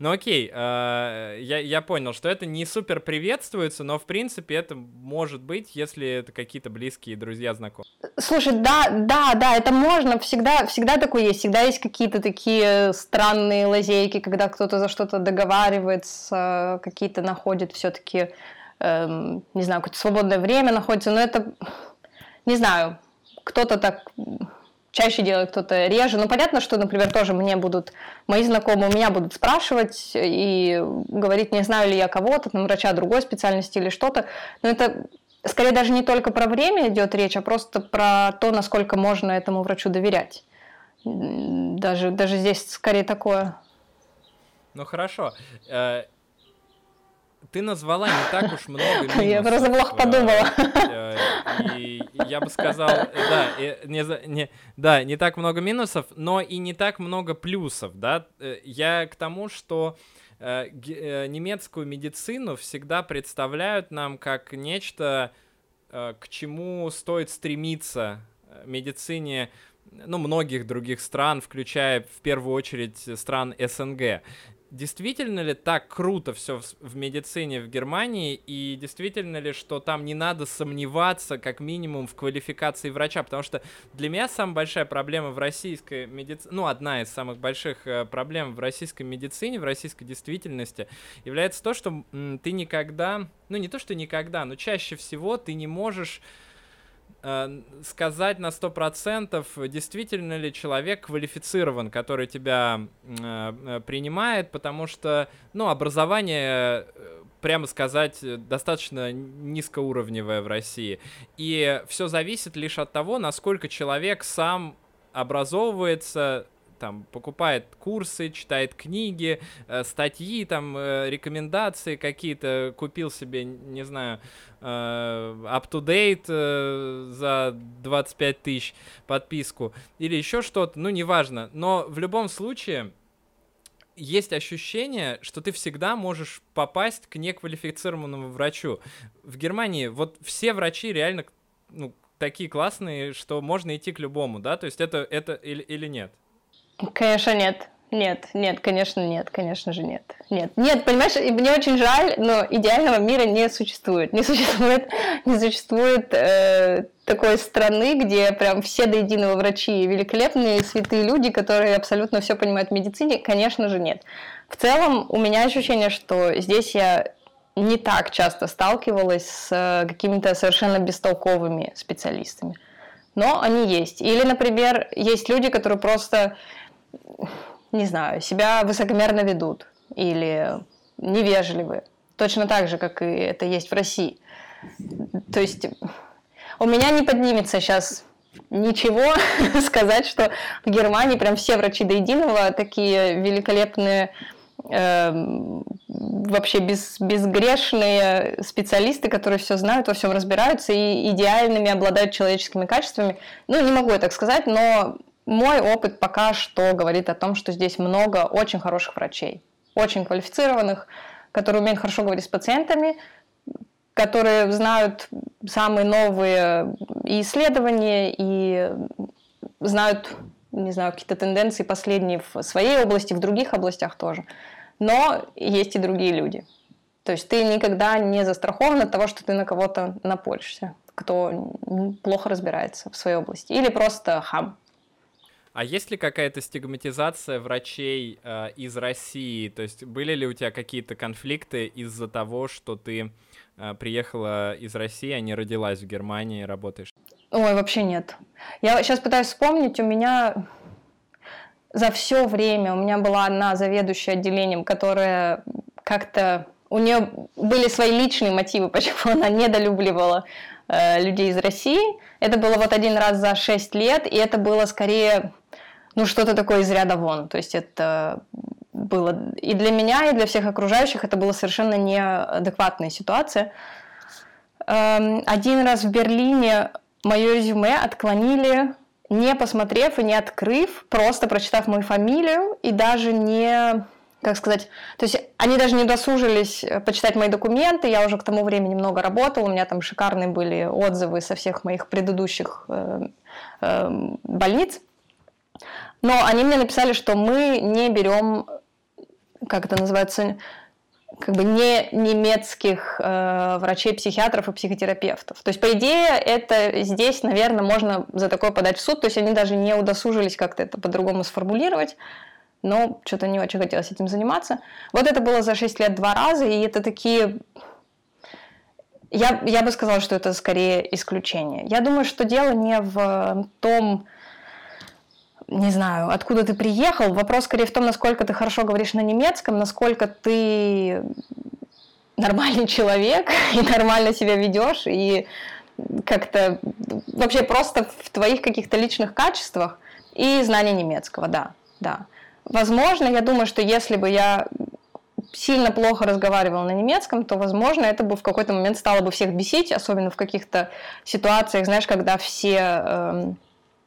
Ну окей, э, я, я понял, что это не супер приветствуется, но в принципе это может быть, если это какие-то близкие друзья, знакомые. Слушай, да, да, да, это можно, всегда, всегда такое есть, всегда есть какие-то такие странные лазейки, когда кто-то за что-то договаривается, какие-то находит все-таки, эм, не знаю, какое-то свободное время находится, но это не знаю, кто-то так чаще делает, кто-то реже. Но понятно, что, например, тоже мне будут, мои знакомые у меня будут спрашивать и говорить, не знаю ли я кого-то, там, врача другой специальности или что-то. Но это скорее даже не только про время идет речь, а просто про то, насколько можно этому врачу доверять. Даже, даже здесь скорее такое. Ну хорошо. Э, ты назвала не так уж много минусов. Я просто плохо подумала. Э, и я бы сказал, да, не, не, да, не так много минусов, но и не так много плюсов, да. Э, я к тому, что э, немецкую медицину всегда представляют нам как нечто, к чему стоит стремиться медицине ну, многих других стран, включая в первую очередь стран СНГ действительно ли так круто все в, медицине в Германии, и действительно ли, что там не надо сомневаться, как минимум, в квалификации врача, потому что для меня самая большая проблема в российской медицине, ну, одна из самых больших э, проблем в российской медицине, в российской действительности, является то, что ты никогда, ну, не то, что никогда, но чаще всего ты не можешь сказать на сто процентов, действительно ли человек квалифицирован, который тебя э, э, принимает, потому что, ну, образование, прямо сказать, достаточно низкоуровневое в России. И все зависит лишь от того, насколько человек сам образовывается, там покупает курсы, читает книги, э, статьи, там э, рекомендации какие-то, купил себе, не знаю, э, up-to-date э, за 25 тысяч подписку или еще что-то, ну неважно. Но в любом случае есть ощущение, что ты всегда можешь попасть к неквалифицированному врачу. В Германии вот все врачи реально ну, такие классные, что можно идти к любому, да? То есть это, это или, или нет? Конечно, нет. Нет, нет, конечно, нет, конечно же нет. Нет, нет, понимаешь, мне очень жаль, но идеального мира не существует. Не существует, не существует э, такой страны, где прям все до единого врачи великолепные, святые люди, которые абсолютно все понимают в медицине. Конечно же нет. В целом у меня ощущение, что здесь я не так часто сталкивалась с э, какими-то совершенно бестолковыми специалистами. Но они есть. Или, например, есть люди, которые просто не знаю, себя высокомерно ведут или невежливы. Точно так же, как и это есть в России. То есть у меня не поднимется сейчас ничего сказать, что в Германии прям все врачи до единого такие великолепные, э, вообще без, безгрешные специалисты, которые все знают, во всем разбираются и идеальными обладают человеческими качествами. Ну, не могу я так сказать, но мой опыт пока что говорит о том, что здесь много очень хороших врачей, очень квалифицированных, которые умеют хорошо говорить с пациентами, которые знают самые новые исследования и знают, не знаю, какие-то тенденции последние в своей области, в других областях тоже. Но есть и другие люди. То есть ты никогда не застрахован от того, что ты на кого-то напоришься, кто плохо разбирается в своей области. Или просто хам. А есть ли какая-то стигматизация врачей э, из России? То есть были ли у тебя какие-то конфликты из-за того, что ты э, приехала из России, а не родилась в Германии, работаешь? Ой, вообще нет. Я сейчас пытаюсь вспомнить, у меня за все время у меня была одна заведующая отделением, которая как-то у нее были свои личные мотивы, почему она недолюбливала э, людей из России. Это было вот один раз за шесть лет, и это было скорее ну, что-то такое из ряда вон. То есть это было и для меня, и для всех окружающих это была совершенно неадекватная ситуация. Эм, один раз в Берлине мое резюме отклонили, не посмотрев и не открыв, просто прочитав мою фамилию и даже не как сказать, то есть они даже не досужились почитать мои документы, я уже к тому времени много работала, у меня там шикарные были отзывы со всех моих предыдущих э, э, больниц, но они мне написали, что мы не берем, как это называется, как бы не немецких э, врачей, психиатров и психотерапевтов. То есть, по идее, это здесь, наверное, можно за такое подать в суд. То есть, они даже не удосужились как-то это по-другому сформулировать. Но что-то не очень хотелось этим заниматься. Вот это было за 6 лет два раза, и это такие... Я, я бы сказала, что это скорее исключение. Я думаю, что дело не в том, не знаю, откуда ты приехал. Вопрос скорее в том, насколько ты хорошо говоришь на немецком, насколько ты нормальный человек и нормально себя ведешь, и как-то вообще просто в твоих каких-то личных качествах и знание немецкого, да, да. Возможно, я думаю, что если бы я сильно плохо разговаривала на немецком, то, возможно, это бы в какой-то момент стало бы всех бесить, особенно в каких-то ситуациях, знаешь, когда все э,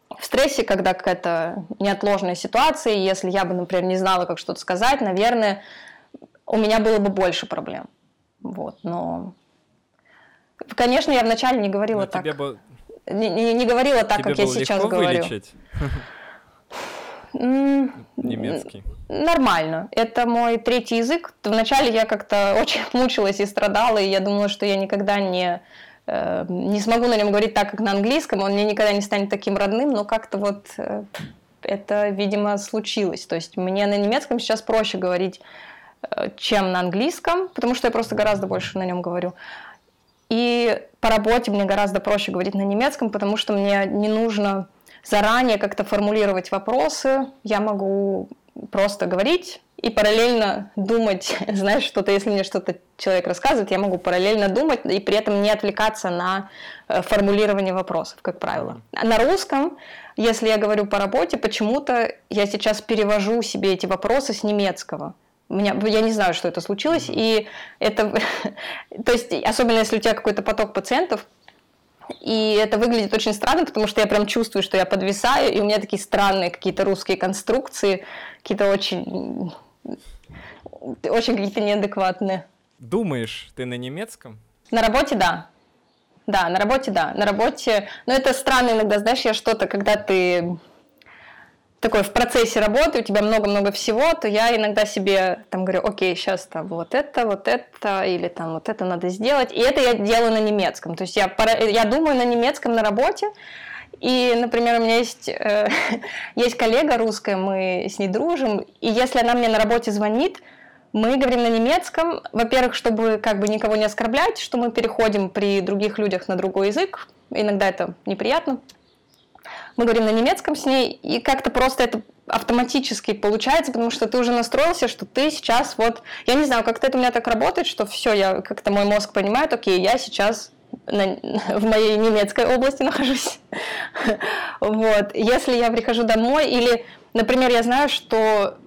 в стрессе, когда какая-то неотложная ситуация, если я бы, например, не знала, как что-то сказать, наверное, у меня было бы больше проблем. Вот, но... Конечно, я вначале не говорила но так. Бы... не, не, не говорила так, тебе как я сейчас говорю. Вылечить? Немецкий. Нормально. Это мой третий язык. Вначале я как-то очень мучилась и страдала, и я думала, что я никогда не, э, не смогу на нем говорить так, как на английском. Он мне никогда не станет таким родным, но как-то вот э, это, видимо, случилось. То есть мне на немецком сейчас проще говорить, э, чем на английском, потому что я просто гораздо больше на нем говорю. И по работе мне гораздо проще говорить на немецком, потому что мне не нужно заранее как-то формулировать вопросы, я могу просто говорить и параллельно думать, знаешь, что-то, если мне что-то человек рассказывает, я могу параллельно думать и при этом не отвлекаться на э, формулирование вопросов, как правило. На русском, если я говорю по работе, почему-то я сейчас перевожу себе эти вопросы с немецкого. У меня, я не знаю, что это случилось, и это, то есть, особенно если у тебя какой-то поток пациентов, и это выглядит очень странно, потому что я прям чувствую, что я подвисаю, и у меня такие странные какие-то русские конструкции, какие-то очень, очень какие-то неадекватные. Думаешь, ты на немецком? На работе, да. Да, на работе, да. На работе, но это странно иногда, знаешь, я что-то, когда ты такой в процессе работы, у тебя много-много всего, то я иногда себе там говорю, окей, сейчас там вот это, вот это, или там вот это надо сделать. И это я делаю на немецком. То есть я, я думаю на немецком на работе, и, например, у меня есть, э, есть коллега русская, мы с ней дружим, и если она мне на работе звонит, мы говорим на немецком, во-первых, чтобы как бы никого не оскорблять, что мы переходим при других людях на другой язык, иногда это неприятно, мы говорим на немецком с ней, и как-то просто это автоматически получается, потому что ты уже настроился, что ты сейчас вот, я не знаю, как-то это у меня так работает, что все, я как-то мой мозг понимает, окей, я сейчас на, в моей немецкой области нахожусь. вот. Если я прихожу домой или, например, я знаю, что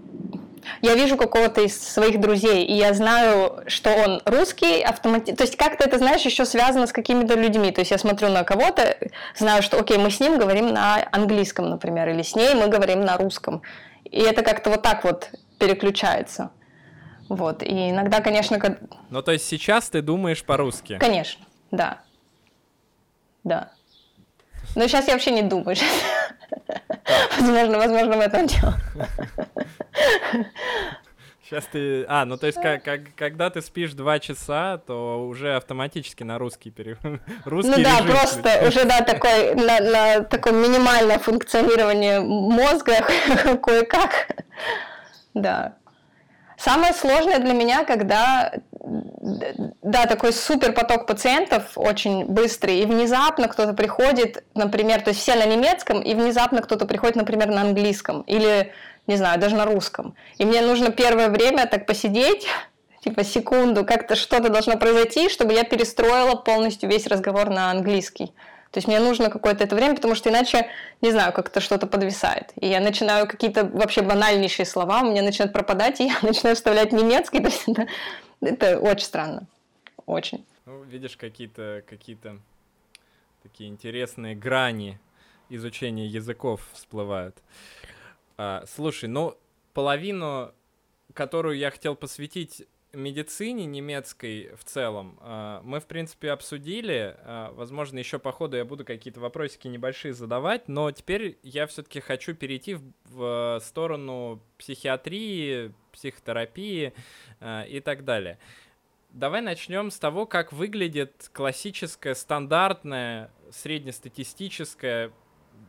я вижу какого-то из своих друзей, и я знаю, что он русский, автомати... то есть как-то это, знаешь, еще связано с какими-то людьми, то есть я смотрю на кого-то, знаю, что, окей, мы с ним говорим на английском, например, или с ней мы говорим на русском, и это как-то вот так вот переключается. Вот, и иногда, конечно... Как... Ну, то есть сейчас ты думаешь по-русски? Конечно, да. Да. Но сейчас я вообще не думаю. Возможно, возможно, в этом дело. Сейчас ты... А, ну то есть, как, как, когда ты спишь два часа, то уже автоматически на русский пере... русский Ну да, просто уже, да, такой, на, на такое минимальное функционирование мозга кое-как. Да. Самое сложное для меня, когда да, такой супер поток пациентов очень быстрый, и внезапно кто-то приходит, например, то есть все на немецком, и внезапно кто-то приходит, например, на английском, или, не знаю, даже на русском. И мне нужно первое время так посидеть, типа секунду, как-то что-то должно произойти, чтобы я перестроила полностью весь разговор на английский. То есть мне нужно какое-то это время, потому что иначе, не знаю, как-то что-то подвисает. И я начинаю какие-то вообще банальнейшие слова, у меня начинают пропадать, и я начинаю вставлять немецкий. То есть это очень странно. Очень. Ну, видишь, какие-то какие-то такие интересные грани изучения языков всплывают. А, слушай, ну, половину, которую я хотел посвятить медицине немецкой в целом а, мы, в принципе, обсудили. А, возможно, еще по ходу я буду какие-то вопросики небольшие задавать, но теперь я все-таки хочу перейти в, сторону психиатрии, психотерапии и так далее. Давай начнем с того, как выглядит классическая, стандартная, среднестатистическая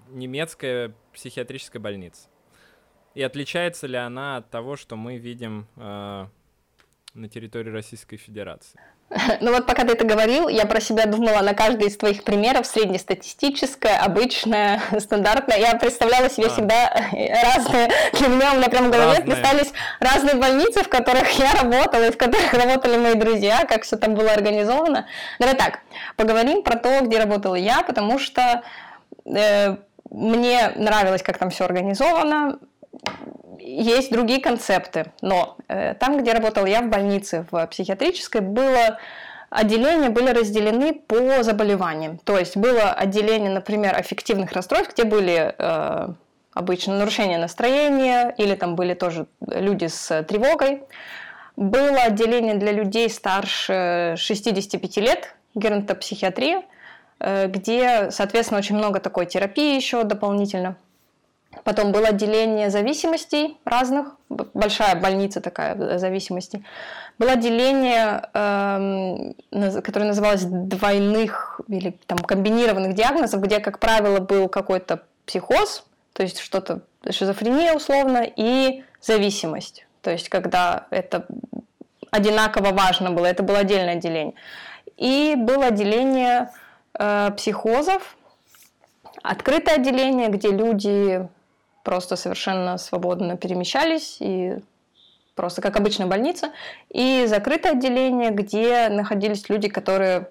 немецкая психиатрическая больница. И отличается ли она от того, что мы видим э, на территории Российской Федерации? Ну вот пока ты это говорил, я про себя думала на каждый из твоих примеров, среднестатистическое, обычное, стандартное. Я представляла себе а. всегда разные, для меня у меня прям в голове разные. разные больницы, в которых я работала и в которых работали мои друзья, как все там было организовано. Давай так, поговорим про то, где работала я, потому что э, мне нравилось, как там все организовано, есть другие концепты, но э, там, где работал я в больнице, в психиатрической, было отделения были разделены по заболеваниям. То есть было отделение, например, аффективных расстройств, где были э, обычно нарушения настроения или там были тоже люди с тревогой. Было отделение для людей старше 65 лет, геронтопсихиатрия, э, где, соответственно, очень много такой терапии еще дополнительно – Потом было отделение зависимостей разных, большая больница такая э, зависимости. Было отделение, э, которое называлось двойных или там комбинированных диагнозов, где, как правило, был какой-то психоз, то есть что-то шизофрения условно, и зависимость. То есть когда это одинаково важно было, это было отдельное отделение. И было отделение э, психозов, открытое отделение, где люди просто совершенно свободно перемещались и просто как обычная больница, и закрытое отделение, где находились люди, которые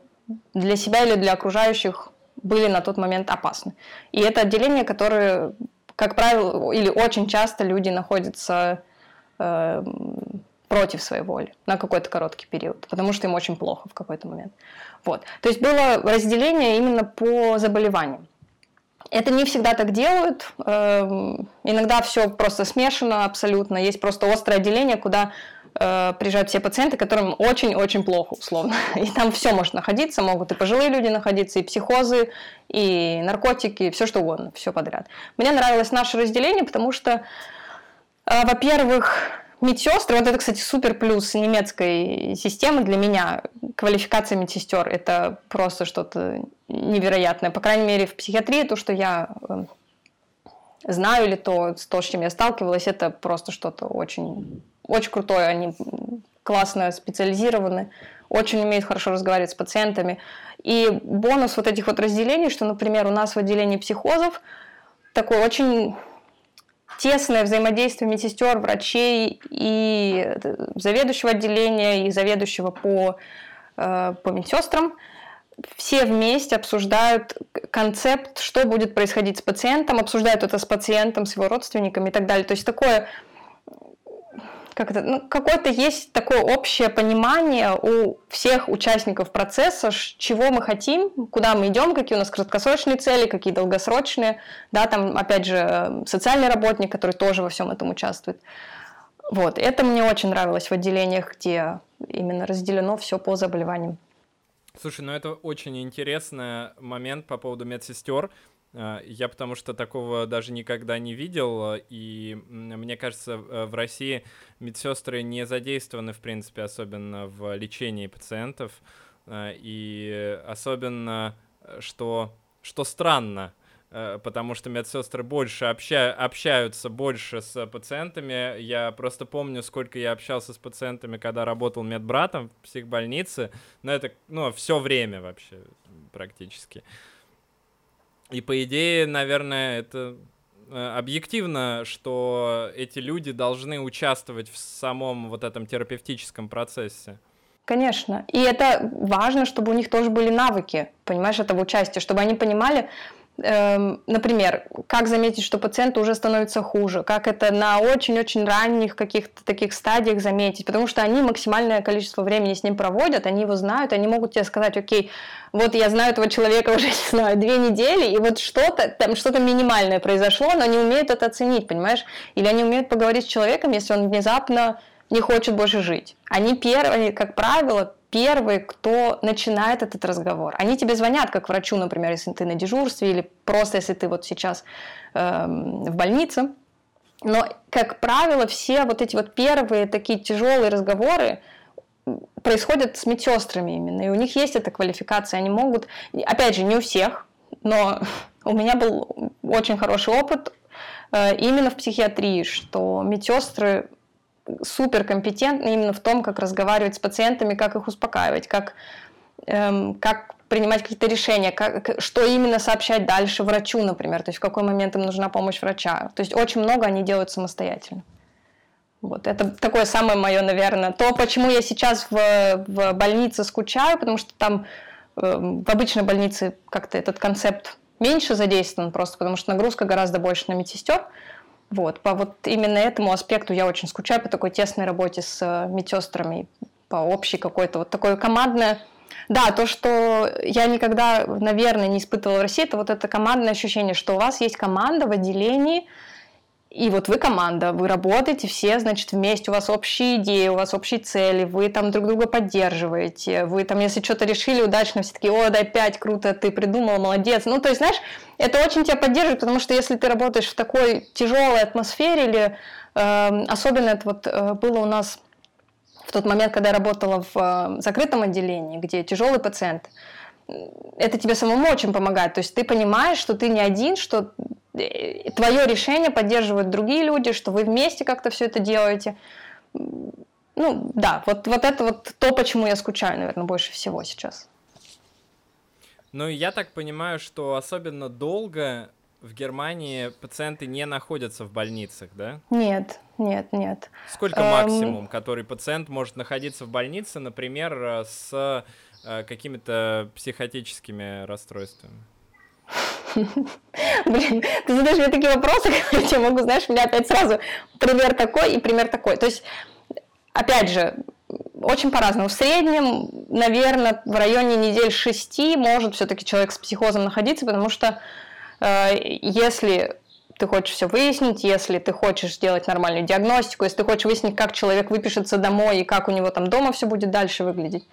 для себя или для окружающих были на тот момент опасны. И это отделение, которое, как правило, или очень часто люди находятся э, против своей воли на какой-то короткий период, потому что им очень плохо в какой-то момент. Вот. То есть было разделение именно по заболеваниям. Это не всегда так делают. Эм, иногда все просто смешано абсолютно. Есть просто острое отделение, куда э, приезжают все пациенты, которым очень-очень плохо, условно. И там все может находиться, могут и пожилые люди находиться, и психозы, и наркотики, и все что угодно, все подряд. Мне нравилось наше разделение, потому что, э, во-первых, медсестры, вот это, кстати, супер плюс немецкой системы для меня, квалификация медсестер, это просто что-то невероятное. По крайней мере, в психиатрии то, что я э, знаю, или то, то, с чем я сталкивалась, это просто что-то очень, очень крутое. Они классно специализированы, очень умеют хорошо разговаривать с пациентами. И бонус вот этих вот разделений, что, например, у нас в отделении психозов такой очень тесное взаимодействие медсестер, врачей и заведующего отделения, и заведующего по, э, по медсестрам. Все вместе обсуждают концепт, что будет происходить с пациентом, обсуждают это с пациентом, с его родственниками и так далее. То есть такое как это, ну, какое-то есть такое общее понимание у всех участников процесса, чего мы хотим, куда мы идем, какие у нас краткосрочные цели, какие долгосрочные, да, там, опять же, э, социальный работник, который тоже во всем этом участвует. Вот, это мне очень нравилось в отделениях, где именно разделено все по заболеваниям. Слушай, ну это очень интересный момент по поводу медсестер, я потому что такого даже никогда не видел, и мне кажется, э, в России медсестры не задействованы, в принципе, особенно в лечении пациентов, и особенно, э, что, что странно, э, потому что медсестры больше обща общаются больше с пациентами. Я просто помню, сколько я общался с пациентами, когда работал медбратом в психбольнице, но это, ну, все время вообще практически. И по идее, наверное, это э, объективно, что эти люди должны участвовать в самом вот этом терапевтическом процессе. Конечно. И это важно, чтобы у них тоже были навыки, понимаешь, этого участия, чтобы они понимали, например, как заметить, что пациенту уже становится хуже, как это на очень-очень ранних каких-то таких стадиях заметить, потому что они максимальное количество времени с ним проводят, они его знают, они могут тебе сказать, окей, вот я знаю этого человека уже, не знаю, две недели, и вот что-то, там что-то минимальное произошло, но они умеют это оценить, понимаешь? Или они умеют поговорить с человеком, если он внезапно не хочет больше жить. Они первые, как правило, первые, кто начинает этот разговор. Они тебе звонят, как врачу, например, если ты на дежурстве, или просто если ты вот сейчас э, в больнице. Но, как правило, все вот эти вот первые такие тяжелые разговоры происходят с медсестрами именно. И у них есть эта квалификация. Они могут, опять же, не у всех, но у меня был очень хороший опыт э, именно в психиатрии, что медсестры суперкомпетентны именно в том, как разговаривать с пациентами, как их успокаивать, как, эм, как принимать какие-то решения, как, что именно сообщать дальше врачу, например, то есть в какой момент им нужна помощь врача. То есть очень много они делают самостоятельно. Вот, это такое самое мое, наверное, то, почему я сейчас в, в больнице скучаю, потому что там э, в обычной больнице как-то этот концепт меньше задействован, просто потому что нагрузка гораздо больше на медсестер. Вот, по вот именно этому аспекту я очень скучаю, по такой тесной работе с э, медсестрами, по общей какой-то. Вот такой командное. Да, то, что я никогда, наверное, не испытывала в России, это вот это командное ощущение, что у вас есть команда в отделении, и вот вы команда, вы работаете все, значит, вместе, у вас общие идеи, у вас общие цели, вы там друг друга поддерживаете, вы там, если что-то решили удачно, все таки о, да, опять круто, ты придумал, молодец. Ну, то есть, знаешь, это очень тебя поддерживает, потому что если ты работаешь в такой тяжелой атмосфере, или э, особенно это вот э, было у нас в тот момент, когда я работала в э, закрытом отделении, где тяжелый пациент, это тебе самому очень помогает. То есть ты понимаешь, что ты не один, что твое решение поддерживают другие люди, что вы вместе как-то все это делаете. Ну да, вот, вот это вот то, почему я скучаю, наверное, больше всего сейчас. Ну, я так понимаю, что особенно долго в Германии пациенты не находятся в больницах, да? Нет, нет, нет. Сколько эм... максимум, который пациент может находиться в больнице, например, э, с э, какими-то психотическими расстройствами? Блин, ты задаешь мне такие вопросы, которые я могу, знаешь, у меня опять сразу пример такой и пример такой. То есть, опять же, очень по-разному. В среднем, наверное, в районе недель шести может все-таки человек с психозом находиться, потому что Э, если ты хочешь все выяснить, если ты хочешь сделать нормальную диагностику, если ты хочешь выяснить, как человек выпишется домой и как у него там дома все будет дальше выглядеть.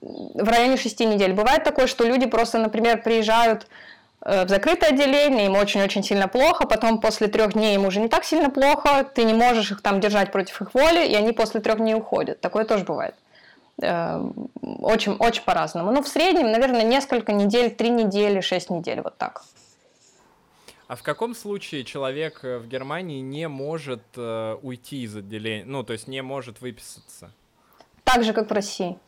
В районе шести недель. Бывает такое, что люди просто, например, приезжают в закрытое отделение, им очень-очень сильно плохо, потом после трех дней им уже не так сильно плохо, ты не можешь их там держать против их воли, и они после трех дней уходят. Такое тоже бывает. Э, очень, очень по-разному. Ну, в среднем, наверное, несколько недель, три недели, шесть недель, вот так. А в каком случае человек э, в Германии не может э, уйти из отделения, ну, то есть не может выписаться? Так же, как в России.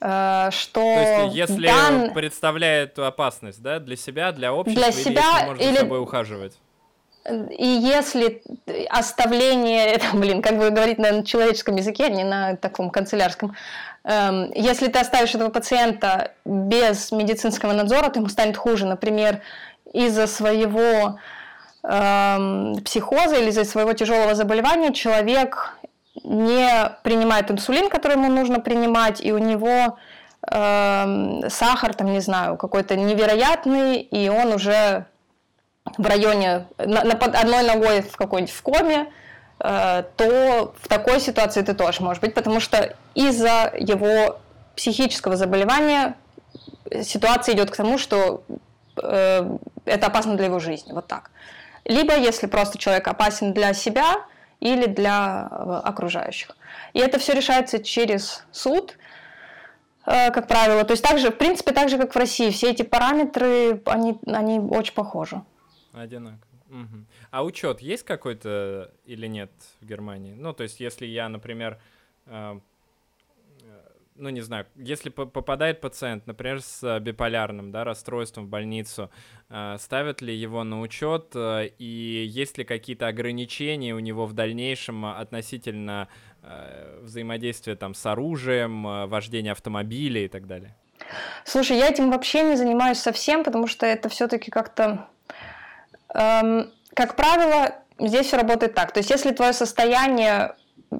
Э, что то есть, если дан... представляет опасность, да, для себя, для общества, для себя или может или... за собой ухаживать? И если оставление, это, блин, как бы говорить на человеческом языке, а не на таком канцелярском, эм, если ты оставишь этого пациента без медицинского надзора, то ему станет хуже. Например, из-за своего э, психоза или из-за своего тяжелого заболевания человек не принимает инсулин, который ему нужно принимать, и у него э, сахар, там, не знаю, какой-то невероятный, и он уже в районе, на, на одной ногой в какой-нибудь в коме, э, то в такой ситуации ты тоже можешь быть, потому что из-за его психического заболевания ситуация идет к тому, что э, это опасно для его жизни, вот так. Либо если просто человек опасен для себя или для э, окружающих. И это все решается через суд, э, как правило. То есть также, в принципе, так же, как в России, все эти параметры, они, они очень похожи. Одинаково. Угу. А учет есть какой-то или нет в Германии? Ну, то есть, если я, например, э, ну не знаю, если попадает пациент, например, с биполярным да, расстройством в больницу, э, ставят ли его на учет э, и есть ли какие-то ограничения у него в дальнейшем относительно э, взаимодействия там с оружием, вождения автомобиля и так далее? Слушай, я этим вообще не занимаюсь совсем, потому что это все-таки как-то, эм, как правило, здесь все работает так. То есть, если твое состояние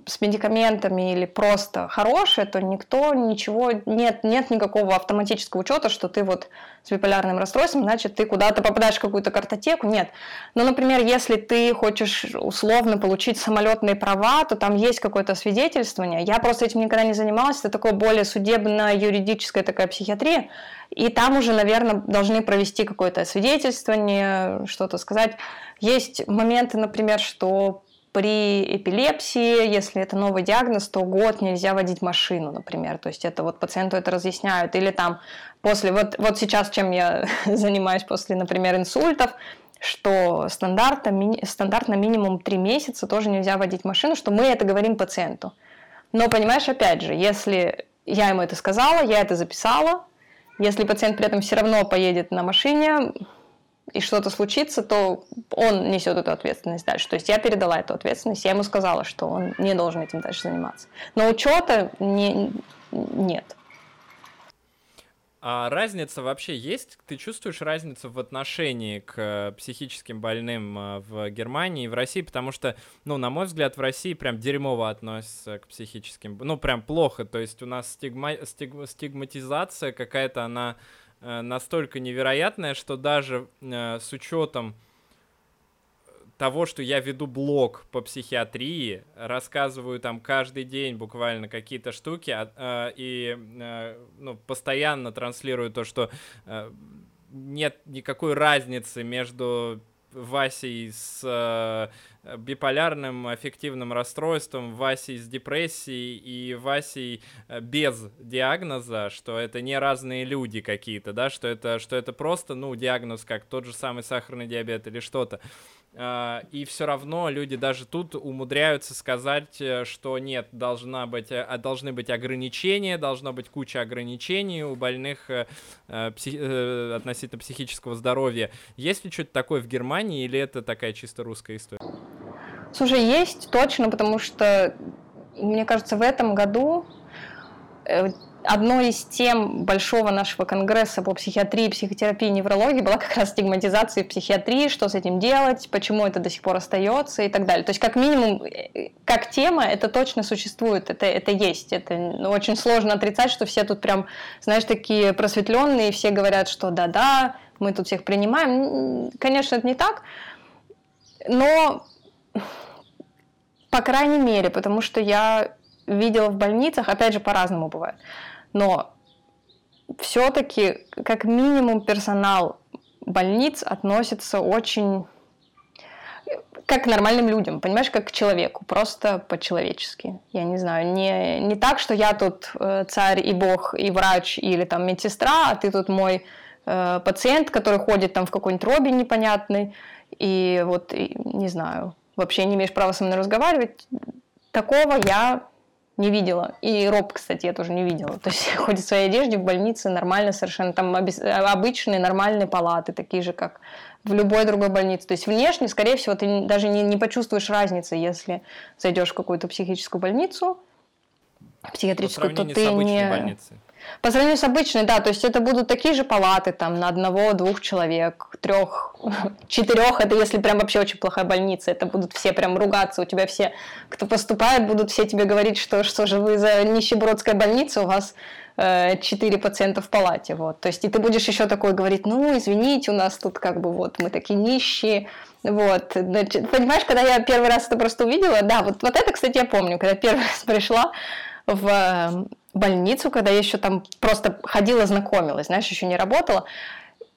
с медикаментами или просто хорошее, то никто ничего, нет, нет никакого автоматического учета, что ты вот с биполярным расстройством, значит, ты куда-то попадаешь в какую-то картотеку, нет. Но, например, если ты хочешь условно получить самолетные права, то там есть какое-то свидетельствование. Я просто этим никогда не занималась, это такое более судебно-юридическая такая психиатрия, и там уже, наверное, должны провести какое-то свидетельствование, что-то сказать. Есть моменты, например, что при эпилепсии, если это новый диагноз, то год нельзя водить машину, например. То есть это вот пациенту это разъясняют. Или там после, вот, вот сейчас чем я занимаюсь после, например, инсультов, что стандартно, ми, стандартно минимум 3 месяца тоже нельзя водить машину, что мы это говорим пациенту. Но понимаешь, опять же, если я ему это сказала, я это записала, если пациент при этом все равно поедет на машине, и что-то случится, то он несет эту ответственность дальше. То есть я передала эту ответственность, я ему сказала, что он не должен этим дальше заниматься. Но учета не, нет. А разница вообще есть? Ты чувствуешь разницу в отношении к э, психическим больным э, в Германии и в России? Потому что, ну, на мой взгляд, в России прям дерьмово относятся к психическим, ну, прям плохо. То есть у нас стигма... стиг... стигматизация какая-то, она настолько невероятная, что даже э, с учетом того, что я веду блог по психиатрии, рассказываю там каждый день буквально какие-то штуки а, а, и ну, постоянно транслирую то, что нет никакой разницы между Васей с э, биполярным аффективным расстройством, Васей с депрессией и Васей э, без диагноза, что это не разные люди какие-то, да, что это, что это просто, ну, диагноз как тот же самый сахарный диабет или что-то. А, и все равно люди даже тут умудряются сказать, э, что нет, должна быть, э, должны быть ограничения, должна быть куча ограничений у больных э, псих, относительно психического здоровья. Есть ли что-то такое в Германии или это такая чисто русская история? Слушай, есть точно, потому что, мне кажется, в этом году одной из тем большого нашего конгресса по психиатрии, психотерапии неврологии была как раз стигматизация психиатрии, что с этим делать, почему это до сих пор остается и так далее. То есть как минимум, э, как тема, это точно существует, это, это есть. Это ну, очень сложно отрицать, что все тут прям, знаешь, такие просветленные, все говорят, что да-да, мы тут всех принимаем. Конечно, это не так, но по крайней мере, потому что я видела в больницах, опять же, по-разному бывает но все-таки как минимум персонал больниц относится очень как к нормальным людям, понимаешь, как к человеку, просто по-человечески. Я не знаю, не, не так, что я тут э, царь и бог, и врач, или там медсестра, а ты тут мой э, пациент, который ходит там в какой-нибудь робе непонятный, и вот, и, не знаю, вообще не имеешь права со мной разговаривать. Такого я не видела. И роб, кстати, я тоже не видела. То есть ходит в своей одежде в больнице, нормально совершенно. Там обычные нормальные палаты, такие же, как в любой другой больнице. То есть внешне, скорее всего, ты даже не, не почувствуешь разницы, если зайдешь в какую-то психическую больницу, психиатрическую, то ты не... Больницей. По сравнению с обычной, да, то есть это будут такие же палаты там на одного-двух человек, трех, четырех, это если прям вообще очень плохая больница, это будут все прям ругаться, у тебя все, кто поступает, будут все тебе говорить, что что же вы за нищебродская больница, у вас э, четыре пациента в палате, вот, то есть и ты будешь еще такой говорить, ну, извините, у нас тут как бы вот мы такие нищие, вот, значит, понимаешь, когда я первый раз это просто увидела, да, вот, вот это, кстати, я помню, когда первый раз пришла в больницу, когда я еще там просто ходила, знакомилась, знаешь, еще не работала.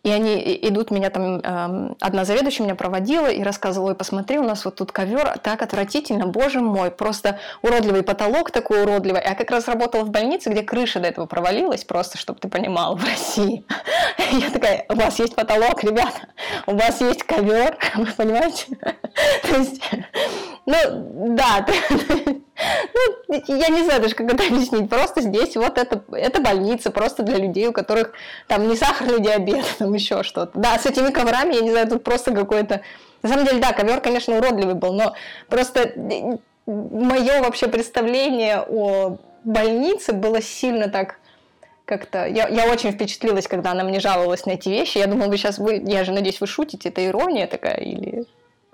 И они идут, меня там, э, одна заведующая меня проводила и рассказывала, ой, посмотри, у нас вот тут ковер, так отвратительно, боже мой, просто уродливый потолок такой уродливый. Я как раз работала в больнице, где крыша до этого провалилась, просто, чтобы ты понимал, в России. Я такая, у вас есть потолок, ребята, у вас есть ковер, вы понимаете? То есть, ну, да, ну, я не знаю даже, как это объяснить. Просто здесь вот это, это больница просто для людей, у которых там не сахарный диабет, там еще что-то. Да, с этими коврами, я не знаю, тут просто какой-то... На самом деле, да, ковер, конечно, уродливый был, но просто мое вообще представление о больнице было сильно так как-то... Я, я очень впечатлилась, когда она мне жаловалась на эти вещи. Я думала, вы сейчас... Вы, я же надеюсь, вы шутите, это ирония такая или...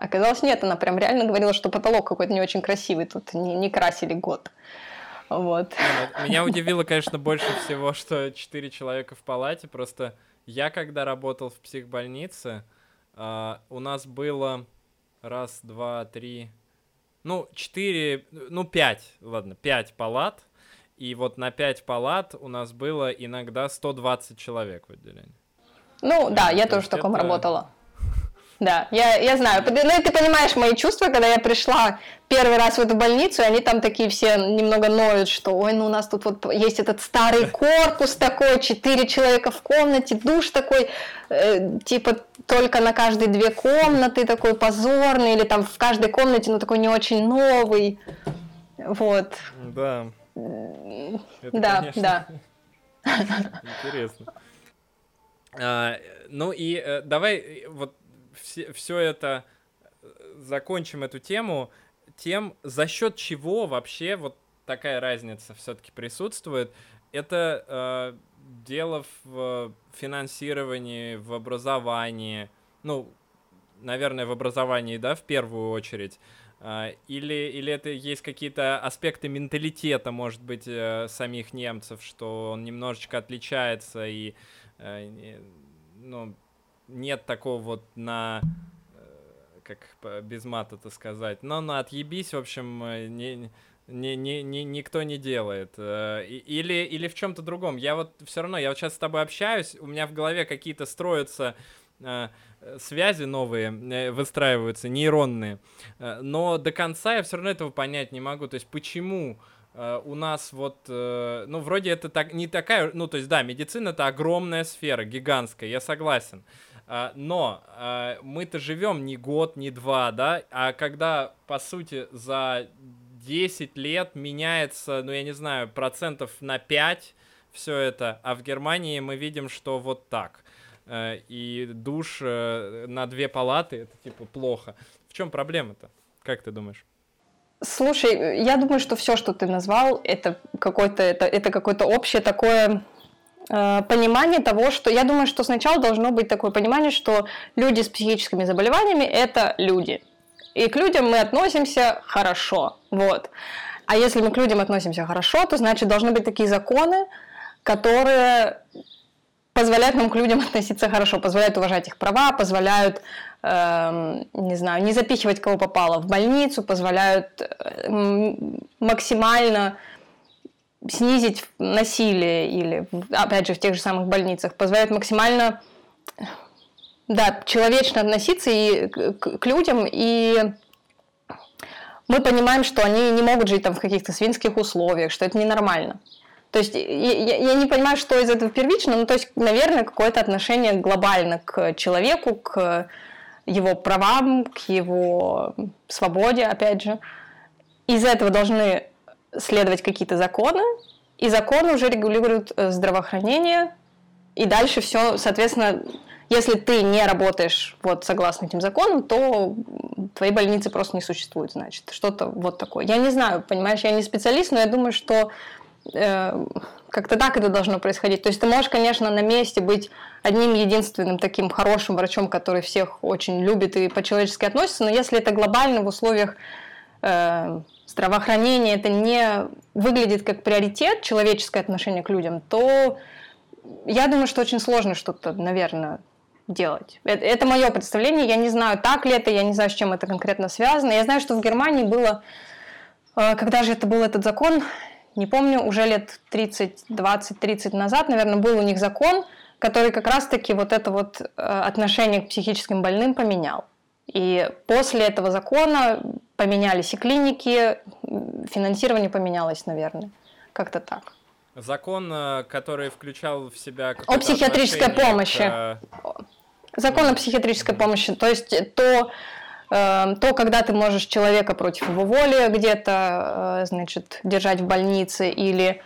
Оказалось, нет, она прям реально говорила, что потолок какой-то не очень красивый, тут не, не красили год. Вот. Меня удивило, конечно, больше всего, что четыре человека в палате. Просто я, когда работал в психбольнице, uh, у нас было раз, два, три, ну, четыре, ну, пять, ладно, пять палат. И вот на пять палат у нас было иногда 120 человек в отделении. Ну, да, я тоже в таком это... работала. Да, я, я знаю. Ну и ты понимаешь мои чувства, когда я пришла первый раз в эту больницу, и они там такие все немного ноют, что ой, ну у нас тут вот есть этот старый корпус такой, четыре человека в комнате, душ такой, э, типа только на каждые две комнаты такой позорный, или там в каждой комнате, ну такой не очень новый. Вот. Да. Это, да, конечно, да. Интересно. А, ну и э, давай э, вот все, все это, э, закончим эту тему тем, за счет чего вообще вот такая разница все-таки присутствует. Это, э, дело в финансировании, в образовании, ну, наверное, в образовании, да, в первую очередь. А, или, или это есть какие-то аспекты менталитета, может быть, э, самих немцев, что он немножечко отличается и, э, ну, нет такого вот на э, как без мата это сказать, но на отъебись, в общем, не, не, не, не, никто не делает. Или, или в чем-то другом. Я вот все равно, я вот сейчас с тобой общаюсь, у меня в голове какие-то строятся связи новые э, выстраиваются, нейронные. Э, но до конца я все равно этого понять не могу. То есть почему э, у нас вот, ну, вроде это так, не такая, ну, то есть, да, медицина это огромная сфера, гигантская, я согласен. Но мы-то живем не год, не два, да, а когда, по сути, за 10 лет меняется, ну, я не знаю, процентов на 5 все это, а в Германии мы видим, что вот так. Э, и душ э, на две палаты, это типа плохо. В чем проблема-то? Как ты думаешь? Слушай, я думаю, что все, что ты назвал, это какое-то это, это какое-то общее такое понимание того, что я думаю, что сначала должно быть такое понимание, что люди с психическими заболеваниями это люди. И к людям мы относимся хорошо. Вот. А если мы к людям относимся хорошо, то значит должны быть такие законы, которые позволяют нам к людям относиться хорошо, позволяют уважать их права, позволяют, э, не знаю, не запихивать кого попало в больницу, позволяют э, максимально снизить насилие или, опять же, в тех же самых больницах, позволяют максимально, да, человечно относиться и к, к людям и мы понимаем, что они не могут жить там в каких-то свинских условиях, что это ненормально. То есть я, я не понимаю, что из этого первично, но то есть, наверное, какое-то отношение глобально к человеку, к его правам, к его свободе, опять же. Из этого должны следовать какие-то законы, и законы уже регулируют э, здравоохранение, и дальше все, соответственно, если ты не работаешь вот согласно этим законам, то твоей больницы просто не существует, значит, что-то вот такое. Я не знаю, понимаешь, я не специалист, но я думаю, что Э, как-то так это должно происходить. То есть ты можешь, конечно, на месте быть одним единственным таким хорошим врачом, который всех очень любит и по-человечески относится, но если это глобально в условиях э, здравоохранения, это не выглядит как приоритет, человеческое отношение к людям, то я думаю, что очень сложно что-то, наверное, делать. Это, это мое представление. Я не знаю, так ли это, я не знаю, с чем это конкретно связано. Я знаю, что в Германии было, э, когда же это был этот закон, не помню, уже лет 30, 20, 30 назад, наверное, был у них закон, который как раз-таки вот это вот э, отношение к психическим больным поменял. И после этого закона поменялись и клиники, финансирование поменялось, наверное, как-то так. Закон, э, который включал в себя... О психиатрической помощи. К... Закон о психиатрической помощи. То есть то Эм, то, когда ты можешь человека против его воли где-то, э, значит, держать в больнице или,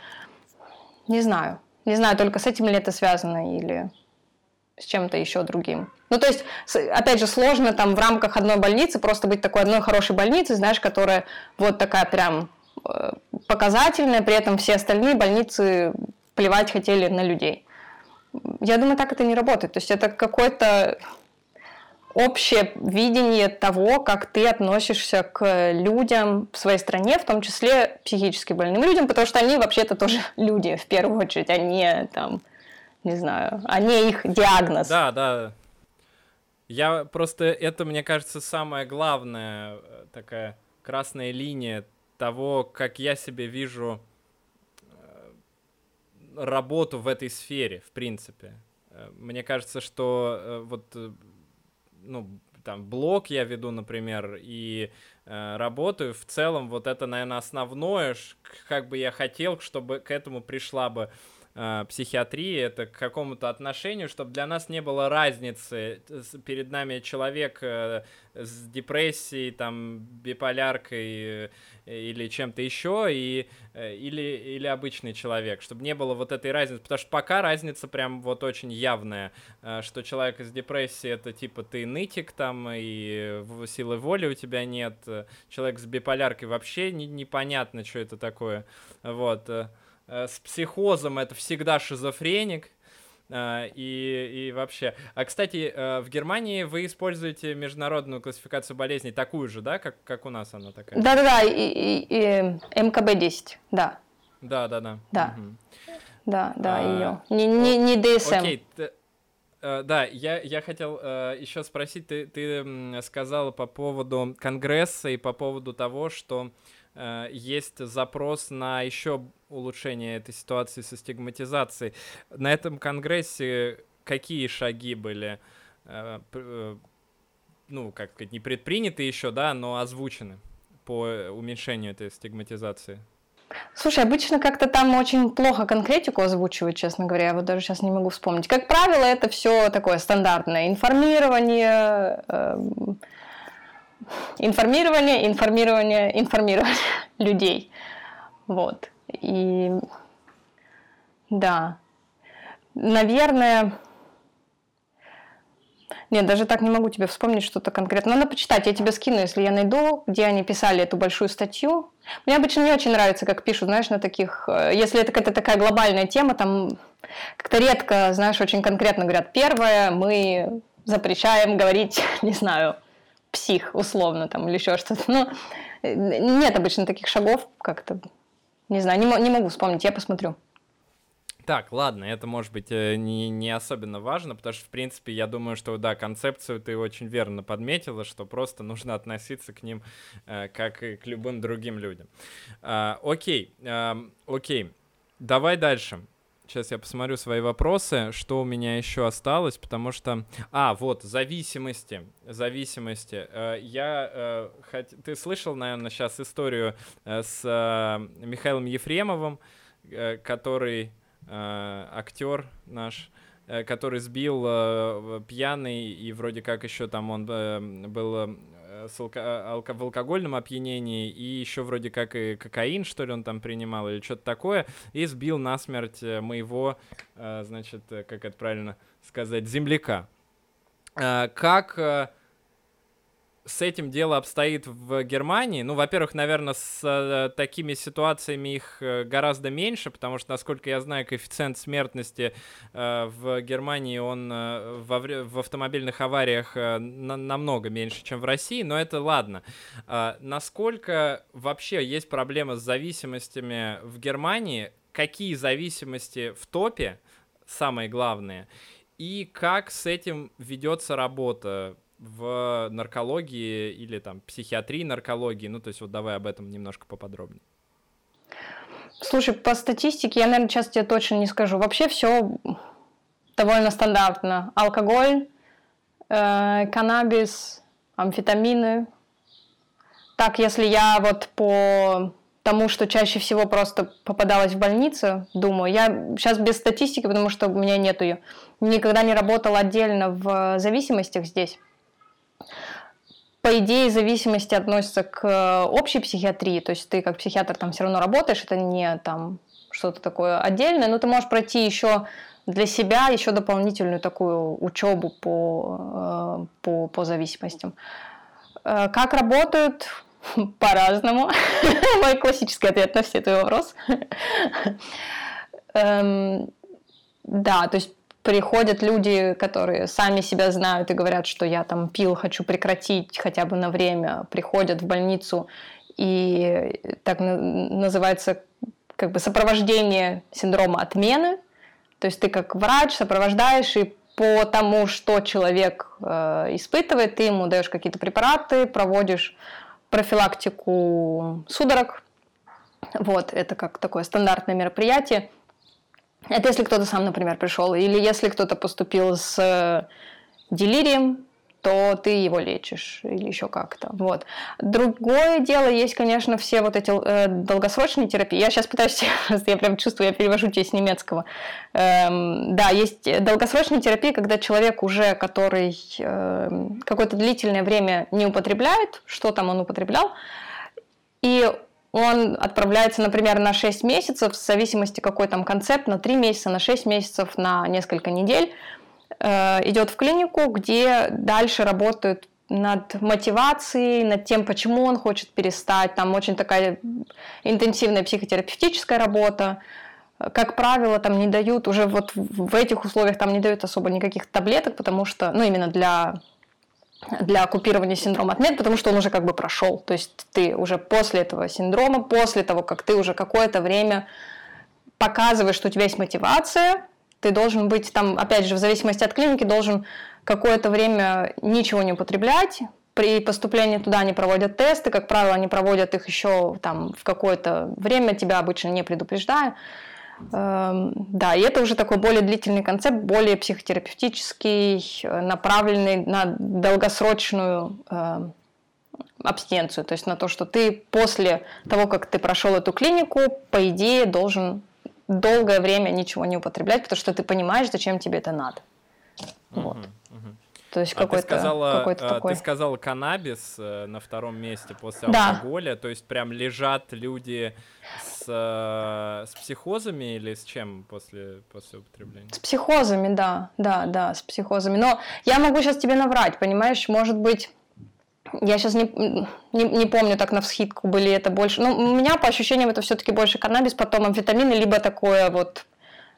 не знаю, не знаю, только с этим ли это связано или с чем-то еще другим. Ну, то есть, опять же, сложно там в рамках одной больницы просто быть такой одной хорошей больницей, знаешь, которая вот такая прям э, показательная, при этом все остальные больницы плевать хотели на людей. Я думаю, так это не работает. То есть это какой-то общее видение того, как ты относишься к людям в своей стране, в том числе психически больным людям, потому что они вообще-то тоже люди в первую очередь, а не там, не знаю, а не их диагноз. Да, да. Я просто, это, мне кажется, самая главная э, такая красная линия того, как я себе вижу э, работу в этой сфере, в принципе. Э, мне кажется, что вот ну, там, блог я веду, например, и э, работаю, в целом вот это, наверное, основное, как бы я хотел, чтобы к этому пришла бы э, психиатрии, это к какому-то отношению, чтобы для нас не было разницы. Перед нами человек э, с депрессией, там, биполяркой э, или чем-то еще, и, э, или, или обычный человек, чтобы не было вот этой разницы. Потому что пока разница прям вот очень явная, э, что человек с депрессией это типа ты нытик там, и силы воли у тебя нет. Человек с биполяркой вообще не, непонятно, что это такое. Вот. Э, с психозом это всегда шизофреник. Uh, и, и вообще. А, кстати, uh, в Германии вы используете международную классификацию болезней, такую же, да, как, как у нас она такая? Да-да-да, и, и, и МКБ-10, да. Да-да-да. Да, угу. да, да, uh, ее. Не, не, не ДСМ. Окей. Uh, да, я, я хотел еще спросить, ты, ты сказала по поводу Конгресса и по поводу того, что есть запрос на еще улучшение этой ситуации со стигматизацией. На этом конгрессе какие шаги были, э, э, ну, как сказать, не предприняты еще, да, но озвучены по уменьшению этой стигматизации? Слушай, обычно как-то там очень плохо конкретику озвучивают, честно говоря, я вот даже сейчас не могу вспомнить. Как правило, это все такое стандартное информирование, э, информирование, информирование, информирование людей. Вот. И да, наверное... Нет, даже так не могу тебе вспомнить что-то конкретно. Надо почитать, я тебе скину, если я найду, где они писали эту большую статью. Мне обычно не очень нравится, как пишут, знаешь, на таких... Э, если это какая-то такая глобальная тема, там как-то редко, знаешь, очень конкретно говорят. Первое, мы запрещаем говорить, не знаю, псих, условно, там, или еще что-то. Ну, э, нет обычно таких шагов как-то не знаю, не, не могу вспомнить, я посмотрю. Так, ладно, это может быть э, не, не особенно важно, потому что, в принципе, я думаю, что, да, концепцию ты очень верно подметила, что просто нужно относиться к ним э, как и к любым другим людям. Э, окей, э, окей, давай дальше. Сейчас я посмотрю свои вопросы, что у меня еще осталось, потому что... А, вот, зависимости. Зависимости. Э, я... Э. Ты слышал, наверное, сейчас историю э, с Михаилом Ефремовым, который актер наш, который сбил пьяный, и вроде как еще там он был с алко- алко- в алкогольном опьянении, и еще вроде как и кокаин, что ли, он там принимал, или что-то такое, и сбил насмерть э, моего, э, значит, э, как это правильно сказать, земляка. Как с этим дело обстоит в Германии? Ну, во-первых, наверное, с э, такими ситуациями их э, гораздо меньше, потому что, насколько я знаю, коэффициент смертности э, в Германии, он э, во, в автомобильных авариях э, на, намного меньше, чем в России, но это ладно. Э, насколько вообще есть проблема с зависимостями в Германии? Какие зависимости в топе, самые главные? И как с этим ведется работа? В наркологии или там психиатрии наркологии? Ну, то есть вот давай об этом немножко поподробнее. Слушай, по статистике я, наверное, сейчас тебе точно не скажу. Вообще все довольно стандартно. Алкоголь, э, каннабис, амфетамины. Так, если я вот по тому, что чаще всего просто попадалась в больницу, думаю, я сейчас без статистики, потому что у меня нету ее, никогда не работала отдельно в зависимостях здесь по идее, зависимости относятся к э, общей психиатрии, то есть ты как психиатр там все равно работаешь, это не там что-то такое отдельное, но ты можешь пройти еще для себя еще дополнительную такую учебу по, э, по, по зависимостям. Э, как работают? По-разному. Мой классический ответ на все твои вопросы. Эм, да, то есть приходят люди, которые сами себя знают и говорят, что я там пил, хочу прекратить хотя бы на время, приходят в больницу и так называется как бы сопровождение синдрома отмены. То есть ты как врач сопровождаешь и по тому, что человек э, испытывает, ты ему даешь какие-то препараты, проводишь профилактику судорог. Вот, это как такое стандартное мероприятие. Это если кто-то сам, например, пришел, или если кто-то поступил с э, делирием, то ты его лечишь или еще как-то. Вот. Другое дело есть, конечно, все вот эти э, долгосрочные терапии. Я сейчас пытаюсь, я прям чувствую, я перевожу тебе с немецкого. Эм, да, есть долгосрочная терапия, когда человек уже, который э, какое-то длительное время не употребляет, что там он употреблял, и он отправляется, например, на 6 месяцев, в зависимости какой там концепт, на 3 месяца, на 6 месяцев, на несколько недель, э, идет в клинику, где дальше работают над мотивацией, над тем, почему он хочет перестать. Там очень такая интенсивная психотерапевтическая работа. как правило, там не дают, уже вот в этих условиях там не дают особо никаких таблеток, потому что, ну, именно для для купирования синдрома отмен, потому что он уже как бы прошел. То есть ты уже после этого синдрома, после того, как ты уже какое-то время показываешь, что у тебя есть мотивация, ты должен быть там, опять же, в зависимости от клиники, должен какое-то время ничего не употреблять. При поступлении туда они проводят тесты, как правило, они проводят их еще там в какое-то время, тебя обычно не предупреждая. Эм, да, и это уже такой более длительный концепт, более психотерапевтический, э, направленный на долгосрочную эм, абстиненцию, то есть на то, что ты после того, как ты прошел эту клинику, по идее должен долгое время ничего не употреблять, потому что ты понимаешь, зачем тебе это надо. Вот. То есть а какой-то, ты сказала, какой-то а, такой... Ты сказала каннабис э, на втором месте после да. алкоголя, то есть прям лежат люди с, с психозами или с чем после, после употребления? С психозами, да, да, да, с психозами. Но я могу сейчас тебе наврать, понимаешь, может быть, я сейчас не, не, не помню так на всхитку были это больше. Ну, у меня по ощущениям это все-таки больше каннабис, потом амфетамины, либо такое вот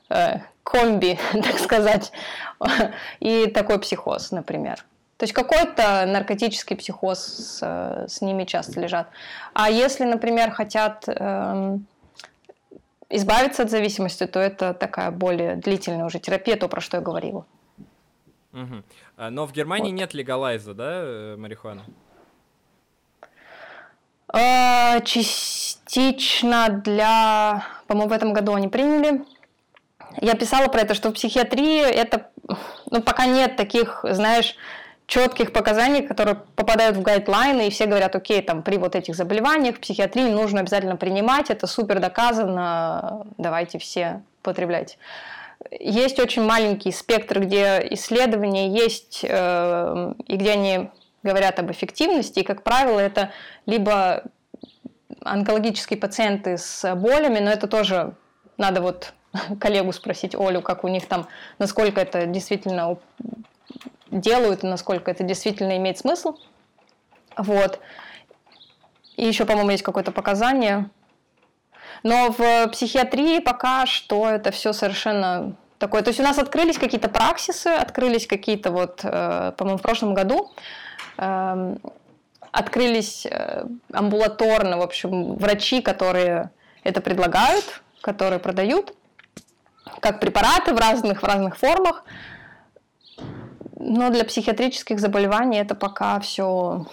э, комби, так сказать, и такой психоз, например. То есть какой-то наркотический психоз с, с ними часто лежат. А если, например, хотят эм, избавиться от зависимости, то это такая более длительная уже терапия, то, про что я говорила. Угу. Но в Германии вот. нет легалайза, да, э, марихуаны? А, частично для, по-моему, в этом году они приняли. Я писала про это, что в психиатрии это, ну, пока нет таких, знаешь, четких показаний, которые попадают в гайдлайны, и все говорят, окей, там при вот этих заболеваниях психиатрии нужно обязательно принимать, это супер доказано, давайте все потреблять. Есть очень маленький спектр, где исследования есть, э, и где они говорят об эффективности, и, как правило, это либо онкологические пациенты с болями, но это тоже надо вот коллегу спросить, Олю, как у них там, насколько это действительно делают и насколько это действительно имеет смысл. Вот. И еще, по-моему, есть какое-то показание. Но в психиатрии пока что это все совершенно такое. То есть у нас открылись какие-то праксисы, открылись какие-то вот, э, по-моему, в прошлом году эм, открылись э, амбулаторно, в общем, врачи, которые это предлагают, которые продают, как препараты в разных, в разных формах. Но для психиатрических заболеваний это пока все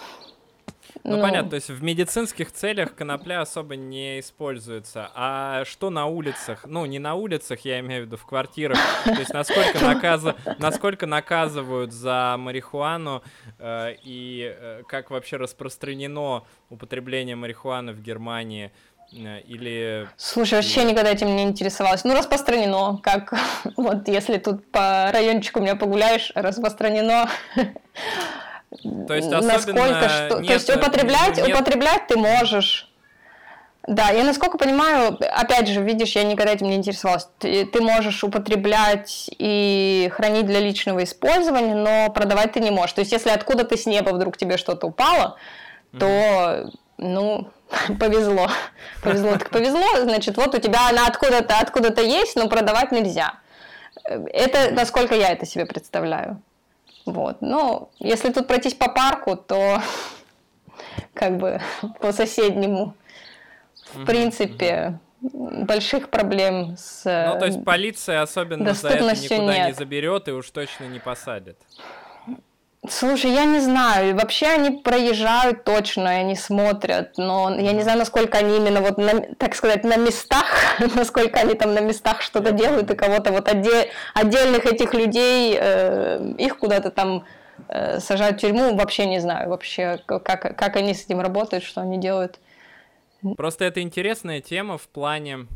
ну, ну, понятно, то есть в медицинских целях конопля особо не используется. А что на улицах? Ну, не на улицах, я имею в виду в квартирах. То есть насколько, наказа... насколько наказывают за марихуану э, и э, как вообще распространено употребление марихуаны в Германии? Э, или... Слушай, вообще никогда этим не интересовалась. Ну, распространено, как вот если тут по райончику меня погуляешь, распространено. То есть насколько что, нет, то есть употреблять, нет... употреблять ты можешь. Да, я насколько понимаю, опять же, видишь, я никогда этим не интересовалась. Ты, ты можешь употреблять и хранить для личного использования, но продавать ты не можешь. То есть, если откуда-то с неба вдруг тебе что-то упало, то, mm-hmm. Ну, повезло. Повезло так повезло, значит, вот у тебя она откуда-то откуда-то есть, но продавать нельзя. Это насколько я это себе представляю. Вот. Но если тут пройтись по парку, то как бы по соседнему, в принципе, больших проблем с Ну, то есть полиция особенно за это никуда нет. не заберет и уж точно не посадит. Слушай, я не знаю. Вообще они проезжают точно, они смотрят, но я не знаю, насколько они именно вот, на, так сказать, на местах, насколько они там на местах что-то делают, и кого-то вот отдель, отдельных этих людей, э, их куда-то там э, сажают в тюрьму, вообще не знаю, вообще, как, как они с этим работают, что они делают. Просто это интересная тема в плане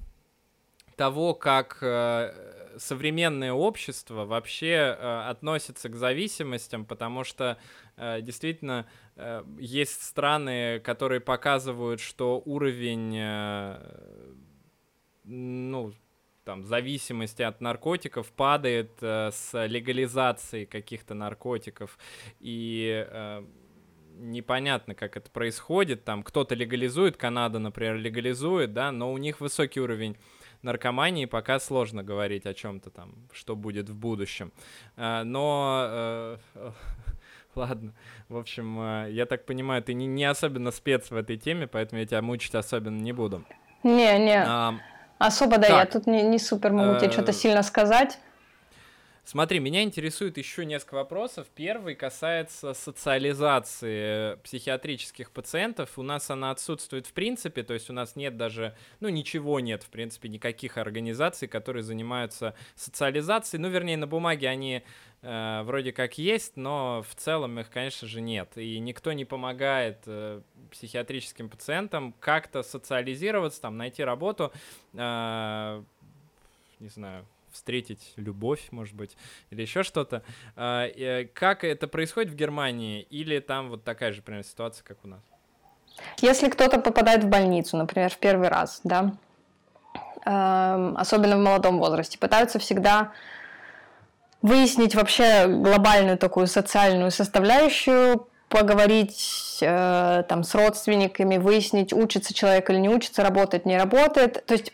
того, как э, современное общество вообще э, относится к зависимостям, потому что э, действительно э, есть страны, которые показывают, что уровень э, ну, там, зависимости от наркотиков падает э, с легализацией каких-то наркотиков. И э, непонятно, как это происходит. Там кто-то легализует, Канада, например, легализует, да, но у них высокий уровень наркомании пока сложно говорить о чем-то там, что будет в будущем. А, но э, ладно, в общем, э, я так понимаю, ты не, не особенно спец в этой теме, поэтому я тебя мучить особенно не буду. Не, не. А, Особо, да, так. я тут не, не супер могу тебе что-то сильно сказать. Смотри, меня интересует еще несколько вопросов. Первый касается социализации психиатрических пациентов. У нас она отсутствует в принципе, то есть у нас нет даже, ну ничего нет, в принципе, никаких организаций, которые занимаются социализацией. Ну, вернее, на бумаге они э, вроде как есть, но в целом их, конечно же, нет. И никто не помогает э, психиатрическим пациентам как-то социализироваться, там, найти работу, э, не знаю, встретить любовь, может быть, или еще что-то. А, э, как это происходит в Германии? Или там вот такая же, примерно, ситуация, как у нас? Если кто-то попадает в больницу, например, в первый раз, да, эм, особенно в молодом возрасте, пытаются всегда выяснить вообще глобальную такую социальную составляющую, поговорить э, там с родственниками, выяснить, учится человек или не учится, работает, не работает. То есть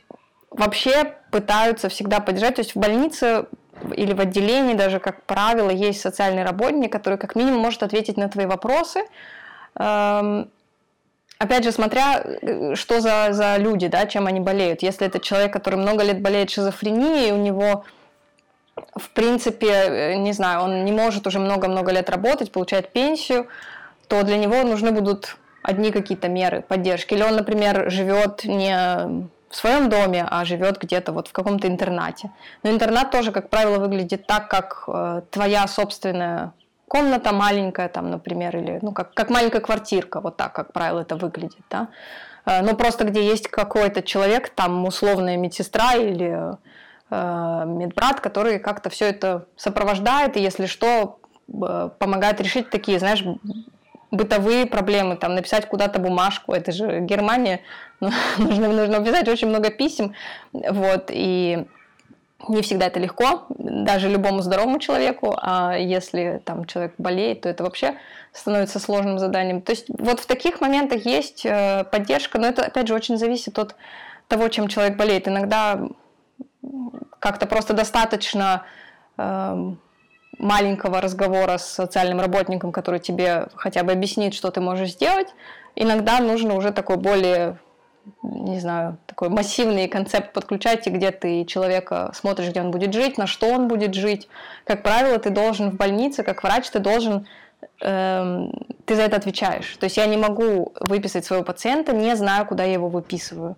вообще пытаются всегда поддержать. То есть в больнице или в отделении даже, как правило, есть социальный работник, который как минимум может ответить на твои вопросы. Эм, опять же, смотря э, что за, за люди, да, чем они болеют. Если это человек, который много лет болеет шизофренией, у него в принципе, э, не знаю, он не может уже много-много лет работать, получать пенсию, то для него нужны будут одни какие-то меры поддержки. Или он, например, живет не в своем доме, а живет где-то вот в каком-то интернате. Но интернат тоже, как правило, выглядит так, как э, твоя собственная комната маленькая, там, например, или ну, как, как маленькая квартирка, вот так, как правило, это выглядит. Да? Э, но просто где есть какой-то человек, там условная медсестра или э, медбрат, который как-то все это сопровождает, и если что, помогает решить такие, знаешь, бытовые проблемы, там, написать куда-то бумажку, это же Германия, ну, нужно, нужно писать очень много писем, вот, и не всегда это легко, даже любому здоровому человеку, а если там человек болеет, то это вообще становится сложным заданием. То есть вот в таких моментах есть э, поддержка, но это, опять же, очень зависит от того, чем человек болеет. Иногда как-то просто достаточно эм, маленького разговора с социальным работником, который тебе хотя бы объяснит, что ты можешь сделать, иногда нужно уже такой более не знаю, такой массивный концепт подключать, и где ты человека смотришь, где он будет жить, на что он будет жить. Как правило, ты должен в больнице, как врач, ты должен эм, ты за это отвечаешь. То есть я не могу выписать своего пациента, не знаю, куда я его выписываю.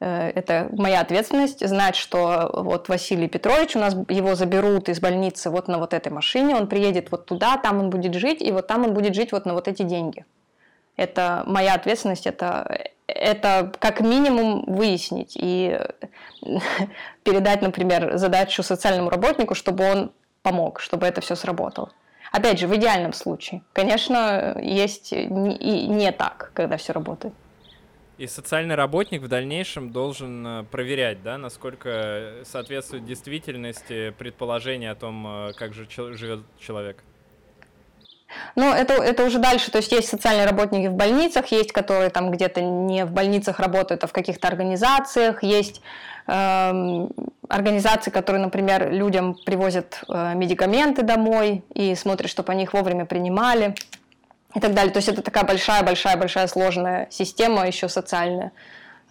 Э, это моя ответственность знать, что вот Василий Петрович, у нас его заберут из больницы вот на вот этой машине, он приедет вот туда, там он будет жить, и вот там он будет жить вот на вот эти деньги. Это моя ответственность, это, это как минимум выяснить и передать, например, задачу социальному работнику, чтобы он помог, чтобы это все сработало. Опять же, в идеальном случае. Конечно, есть и не так, когда все работает. И социальный работник в дальнейшем должен э, проверять, да, насколько соответствует действительности предположение о том, э, как же живет человек. Ну, это, это уже дальше. То есть есть социальные работники в больницах, есть, которые там где-то не в больницах работают, а в каких-то организациях. Есть э, организации, которые, например, людям привозят э, медикаменты домой и смотрят, чтобы они их вовремя принимали и так далее. То есть это такая большая-большая-большая сложная система еще социальная,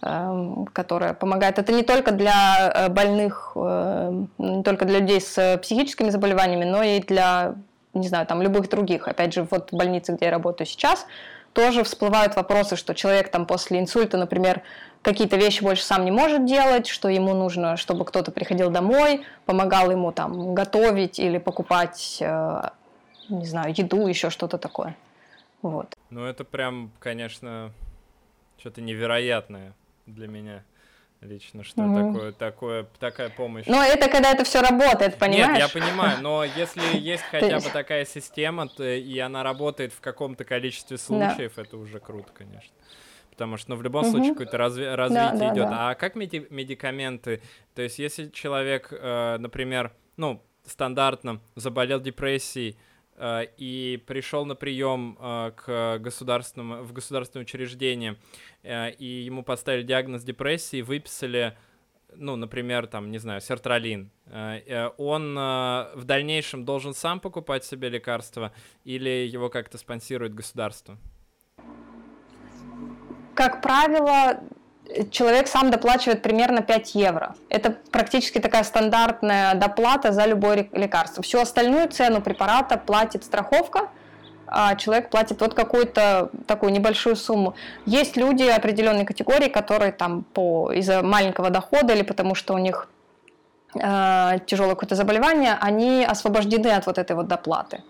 эм, которая помогает. Это не только для э, больных, э, не только для людей с психическими заболеваниями, но и для, не знаю, там любых других. Опять же, вот в больнице, где я работаю сейчас, тоже всплывают вопросы, что человек там после инсульта, например, какие-то вещи больше сам не может делать, что ему нужно, чтобы кто-то приходил домой, помогал ему там готовить или покупать, э, не знаю, еду, еще что-то такое. Вот. Ну, это прям, конечно, что-то невероятное для меня лично, что угу. такое, такое, такая помощь. Но это когда это все работает, понимаешь? Нет, я понимаю, но если есть хотя бы такая система, то, и она работает в каком-то количестве случаев, да. это уже круто, конечно. Потому что, ну, в любом угу. случае, какое-то разви- развитие да, да, идет. Да. А как меди- медикаменты? То есть, если человек, э, например, ну, стандартно заболел депрессией, и пришел на прием э, к государственному, в государственное учреждение, э, и ему поставили диагноз депрессии, выписали ну, например, там, не знаю, сертралин, он в дальнейшем должен сам покупать себе лекарства или его как-то спонсирует государство? Как правило, человек сам доплачивает примерно 5 евро. Это практически такая стандартная доплата за любое лекарство. Всю остальную цену препарата платит страховка, а человек платит вот какую-то такую небольшую сумму. Есть люди определенной категории, которые там по из-за маленького дохода или потому что у них э, тяжелое какое-то заболевание, они освобождены от вот этой вот доплаты.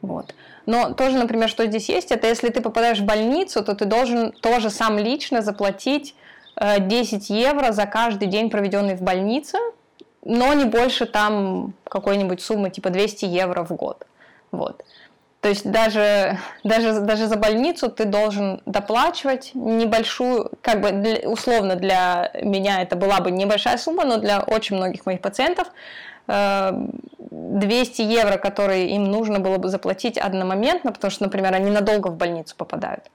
Вот. Но тоже, например, что здесь есть, это если ты попадаешь в больницу, то ты должен тоже сам лично заплатить 10 э, евро за каждый день, проведенный в больнице, но не больше там какой-нибудь суммы типа 200 евро в год. Вот. То есть даже, даже, даже за больницу ты должен доплачивать небольшую, как бы условно для меня это была бы небольшая сумма, но для очень многих моих пациентов 200 э, евро, которые им нужно было бы заплатить одномоментно, потому что, например, они надолго в больницу попадают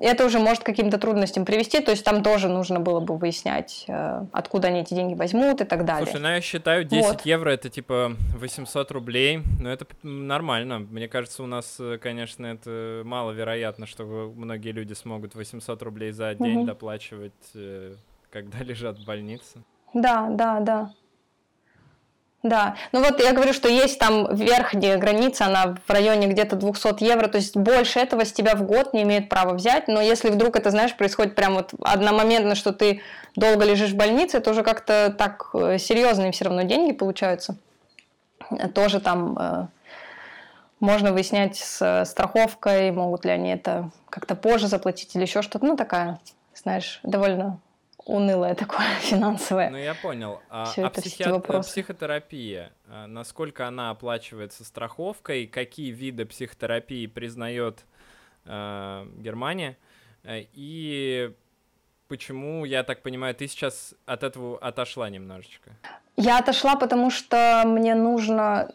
это уже может к каким-то трудностям привести, то есть там тоже нужно было бы выяснять, э, откуда они эти деньги возьмут и так далее. Слушай, ну я считаю, 10 вот. евро это типа 800 рублей, но это нормально. Мне кажется, у нас, э, конечно, это маловероятно, что многие люди смогут 800 рублей за день угу. доплачивать, э, когда лежат в больнице. Да, да, да. Да, ну вот я говорю, что есть там верхняя граница, она в районе где-то 200 евро, то есть больше этого с тебя в год не имеют права взять, но если вдруг это, знаешь, происходит прям вот одномоментно, что ты долго лежишь в больнице, это уже как-то так э, серьезные все равно деньги получаются. Тоже там э, можно выяснять с страховкой, могут ли они это как-то позже заплатить или еще что-то, ну такая, знаешь, довольно унылое такое финансовое. Ну, я понял. А, а психи... психотерапия, а, насколько она оплачивается страховкой, какие виды психотерапии признает э, Германия, и почему, я так понимаю, ты сейчас от этого отошла немножечко? Я отошла, потому что мне нужно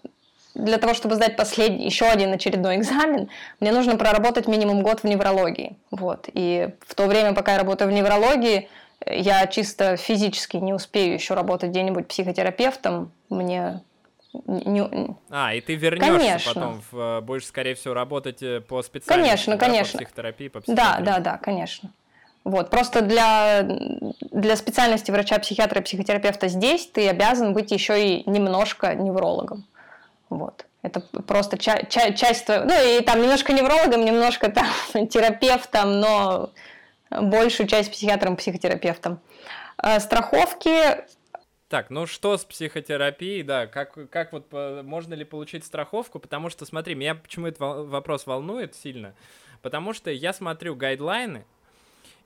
для того, чтобы сдать последний, еще один очередной экзамен, мне нужно проработать минимум год в неврологии. Вот. И в то время, пока я работаю в неврологии, я чисто физически не успею еще работать где-нибудь психотерапевтом, мне не... А, и ты вернешься конечно. потом, в, э, будешь, скорее всего, работать э, по специальности, конечно, да, конечно. по психотерапии, по психотерапии. Да, да, да, конечно. Вот, просто для, для специальности врача-психиатра и психотерапевта здесь ты обязан быть еще и немножко неврологом. Вот. Это просто ча- ча- часть твоего... Ну, и там немножко неврологом, немножко там терапевтом, но большую часть психиатром, психотерапевтом. А, страховки. Так, ну что с психотерапией, да, как, как вот можно ли получить страховку, потому что, смотри, меня почему этот вопрос волнует сильно, потому что я смотрю гайдлайны,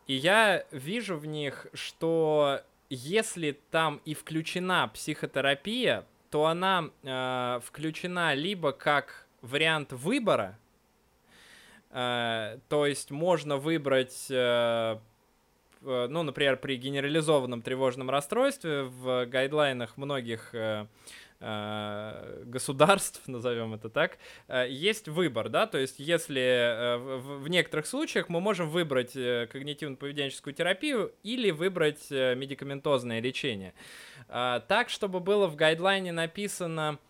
и я вижу в них, что если там и включена психотерапия, то она э, включена либо как вариант выбора, Э, то есть можно выбрать, э, ну, например, при генерализованном тревожном расстройстве в гайдлайнах многих э, государств, назовем это так, есть выбор, да, то есть если в некоторых случаях мы можем выбрать когнитивно-поведенческую терапию или выбрать медикаментозное лечение. Так, чтобы было в гайдлайне написано Э,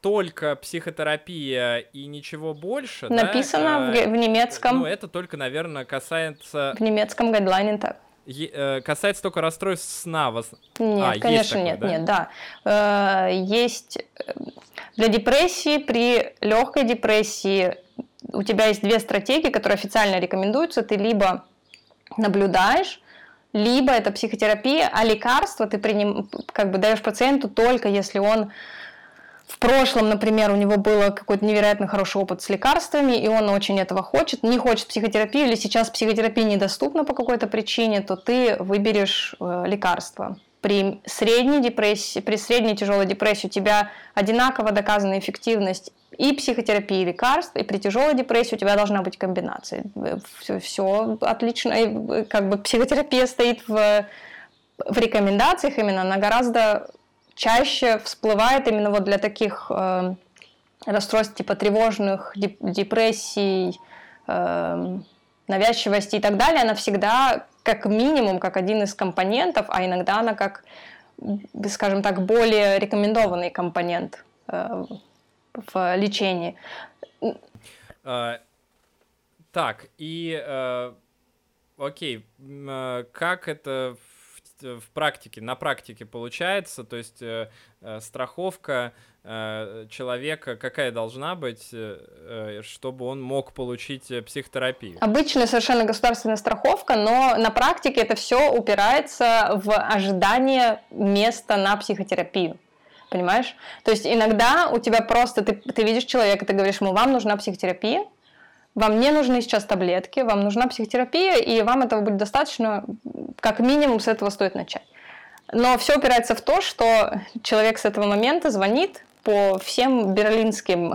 только психотерапия и ничего больше. Написано да? в, в немецком. Ну, это только, наверное, касается... В немецком гайдлайне так. Е- э, касается только расстройств сна. Вас... Нет, а, конечно, такое, нет, да? нет, да. Э, есть э, для депрессии, при легкой депрессии у тебя есть две стратегии, которые официально рекомендуются. Ты либо наблюдаешь, либо это психотерапия, а лекарства ты приним, как бы даешь пациенту только если он в прошлом, например, у него был какой-то невероятно хороший опыт с лекарствами, и он очень этого хочет, не хочет психотерапию, или сейчас психотерапия недоступна по какой-то причине, то ты выберешь э, лекарство. При средней депрессии, при средней тяжелой депрессии у тебя одинаково доказана эффективность и психотерапии, и лекарств, и при тяжелой депрессии у тебя должна быть комбинация. Все, все отлично, и как бы психотерапия стоит в, в рекомендациях именно, она гораздо чаще всплывает именно вот для таких э, расстройств типа тревожных, деп депрессий, э, навязчивости и так далее, она всегда как минимум, как один из компонентов, а иногда она как, скажем так, более рекомендованный компонент э, в лечении. А, так, и э, окей, э, как это в, в практике, на практике получается? То есть э, э, страховка э, человека какая должна быть, э, э чтобы он мог получить э, психотерапию? Обычная совершенно государственная страховка, но на практике это все упирается в ожидание места на психотерапию понимаешь? То есть иногда у тебя просто, ты, ты видишь человека, ты говоришь ему, вам нужна психотерапия, вам не нужны сейчас таблетки, вам нужна психотерапия, и вам этого будет достаточно, как минимум с этого стоит начать. Но все упирается в то, что человек с этого момента звонит по всем берлинским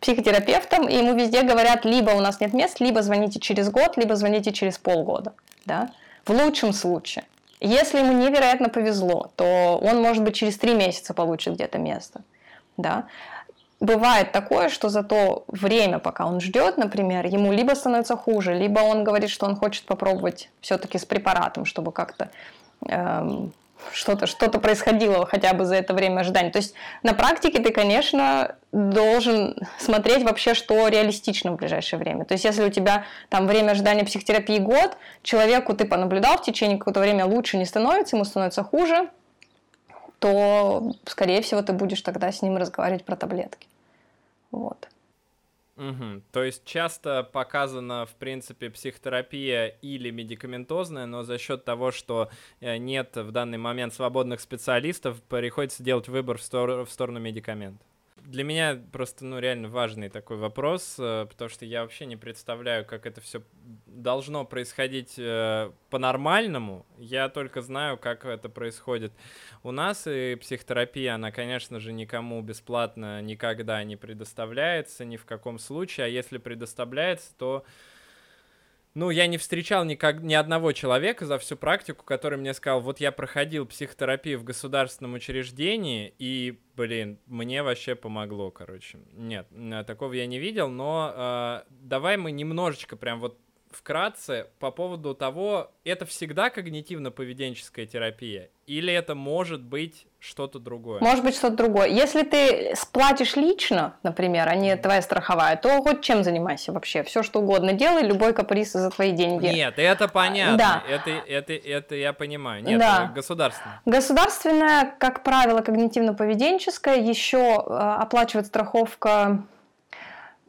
психотерапевтам, и ему везде говорят, либо у нас нет мест, либо звоните через год, либо звоните через полгода. Да? В лучшем случае. Если ему невероятно повезло, то он, может быть, через три месяца получит где-то место. Да? Бывает такое, что за то время, пока он ждет, например, ему либо становится хуже, либо он говорит, что он хочет попробовать все-таки с препаратом, чтобы как-то эм, что-то что происходило хотя бы за это время ожидания. То есть на практике ты, конечно, должен смотреть вообще, что реалистично в ближайшее время. То есть если у тебя там время ожидания психотерапии год, человеку ты понаблюдал в течение какого-то времени лучше не становится, ему становится хуже, то, скорее всего, ты будешь тогда с ним разговаривать про таблетки. Вот. Угу. То есть часто показана, в принципе, психотерапия или медикаментозная, но за счет того, что э, нет в данный момент свободных специалистов, приходится делать выбор в, стор- в сторону медикамента для меня просто, ну, реально важный такой вопрос, э, потому что я вообще не представляю, как это все должно происходить э, по-нормальному. Я только знаю, как это происходит у нас, и психотерапия, она, конечно же, никому бесплатно никогда не предоставляется, ни в каком случае, а если предоставляется, то ну, я не встречал никак, ни одного человека за всю практику, который мне сказал, вот я проходил психотерапию в государственном учреждении, и, блин, мне вообще помогло, короче. Нет, такого я не видел, но э, давай мы немножечко прям вот вкратце по поводу того, это всегда когнитивно-поведенческая терапия или это может быть что-то другое? Может быть что-то другое. Если ты сплатишь лично, например, а не твоя страховая, то хоть чем занимайся вообще. Все что угодно делай, любой каприз за твои деньги. Нет, это понятно. Да. Это, это, это я понимаю. Нет, да. государственная. Государственная, как правило, когнитивно-поведенческая, еще э, оплачивает страховка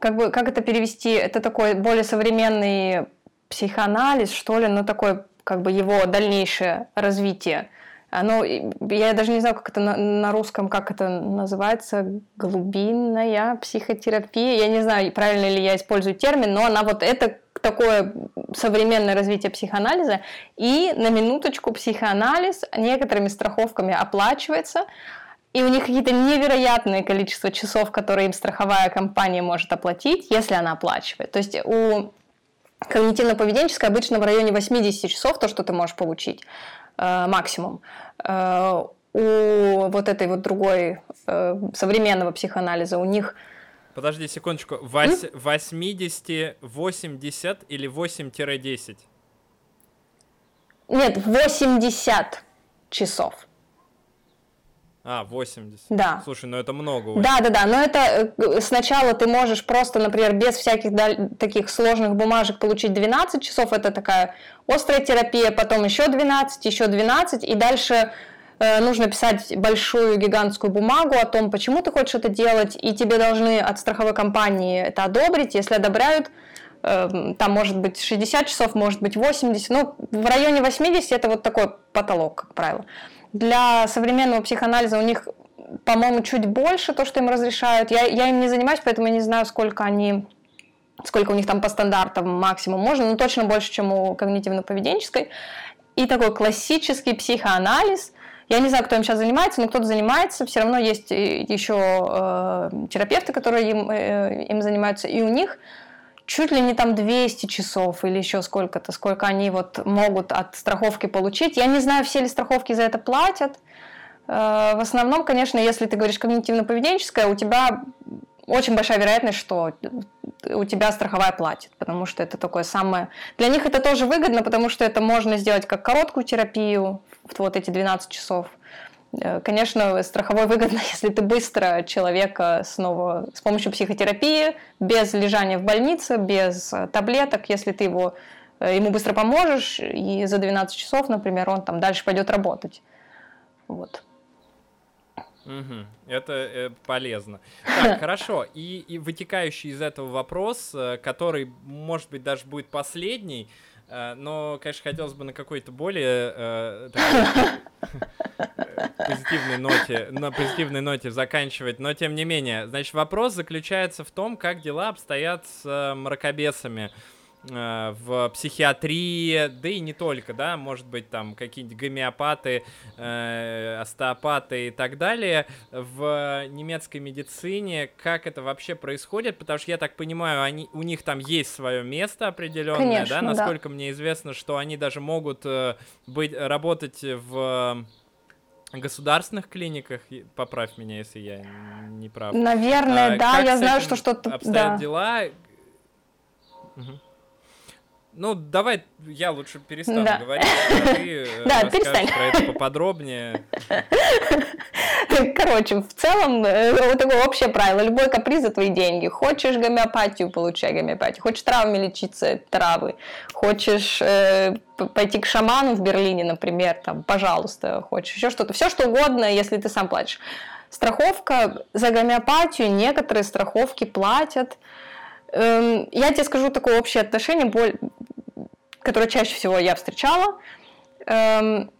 как бы, как это перевести? Это такой более современный психоанализ, что ли, но такое, как бы его дальнейшее развитие. Оно, я даже не знаю, как это на, на русском, как это называется, глубинная психотерапия. Я не знаю, правильно ли я использую термин, но она вот это такое современное развитие психоанализа. И на минуточку психоанализ некоторыми страховками оплачивается, и у них какие-то невероятное количество часов, которые им страховая компания может оплатить, если она оплачивает. То есть у когнитивно-поведенческой обычно в районе 80 часов то, что ты можешь получить э, максимум. Э, у вот этой вот другой э, современного психоанализа у них Подожди секундочку. Вось, 80, 80 или 8-10? Нет, 80 часов. А, 80. Да. Слушай, ну это много. Очень. Да, да, да. Но это э, сначала ты можешь просто, например, без всяких таких сложных бумажек получить 12 часов. Это такая острая терапия, потом еще 12, еще 12, и дальше э, нужно писать большую гигантскую бумагу о том, почему ты хочешь это делать, и тебе должны от страховой компании это одобрить. Если одобряют, э, там может быть 60 часов, может быть 80, ну, в районе 80 это вот такой потолок, как правило. Для современного психоанализа у них, по-моему, чуть больше то, что им разрешают. Я, я им не занимаюсь, поэтому я не знаю, сколько они сколько у них там по стандартам максимум можно, но точно больше, чем у когнитивно-поведенческой. И такой классический психоанализ. Я не знаю, кто им сейчас занимается, но кто-то занимается. Все равно есть еще э, терапевты, которые им, э, им занимаются. И у них чуть ли не там 200 часов или еще сколько-то, сколько они вот могут от страховки получить. Я не знаю, все ли страховки за это платят. Э, в основном, конечно, если ты говоришь когнитивно-поведенческое, у тебя очень большая вероятность, что у тебя страховая платит, потому что это такое самое... Для них это тоже выгодно, потому что это можно сделать как короткую терапию, вот эти 12 часов. Э, конечно, страховой выгодно, если ты быстро человека снова с помощью психотерапии, без лежания в больнице, без э, таблеток, если ты его, э, ему быстро поможешь, и за 12 часов, например, он там дальше пойдет работать. Вот. Угу. Это э, полезно. Так, хорошо. И, и вытекающий из этого вопрос, который, может быть, даже будет последний, но, конечно, хотелось бы на какой-то более э, позитивной ноте, на позитивной ноте заканчивать, но тем не менее. Значит, вопрос заключается в том, как дела обстоят с э, мракобесами. Э, в психиатрии, да и не только, да, может быть, там какие-нибудь гомеопаты, э, остеопаты и так далее в немецкой медицине, как это вообще происходит, потому что я так понимаю, они, у них там есть свое место определенное, Конечно, да, насколько да. мне известно, что они даже могут э, быть, работать в государственных клиниках, поправь меня, если я не прав. Наверное, а, да, я знаю, что что-то... Обстоят да. дела... Угу. Ну, давай я лучше перестану да. говорить, а ты э, да, перестань. про это поподробнее. Короче, в целом, э, вот такое общее правило. Любой каприз за твои деньги. Хочешь гомеопатию, получай гомеопатию. Хочешь травмами лечиться, травы. Хочешь э, пойти к шаману в Берлине, например, там, пожалуйста. Хочешь еще что-то. Все, что угодно, если ты сам платишь. Страховка за гомеопатию, некоторые страховки платят. Эм, я тебе скажу такое общее отношение, которое чаще всего я встречала. Эм,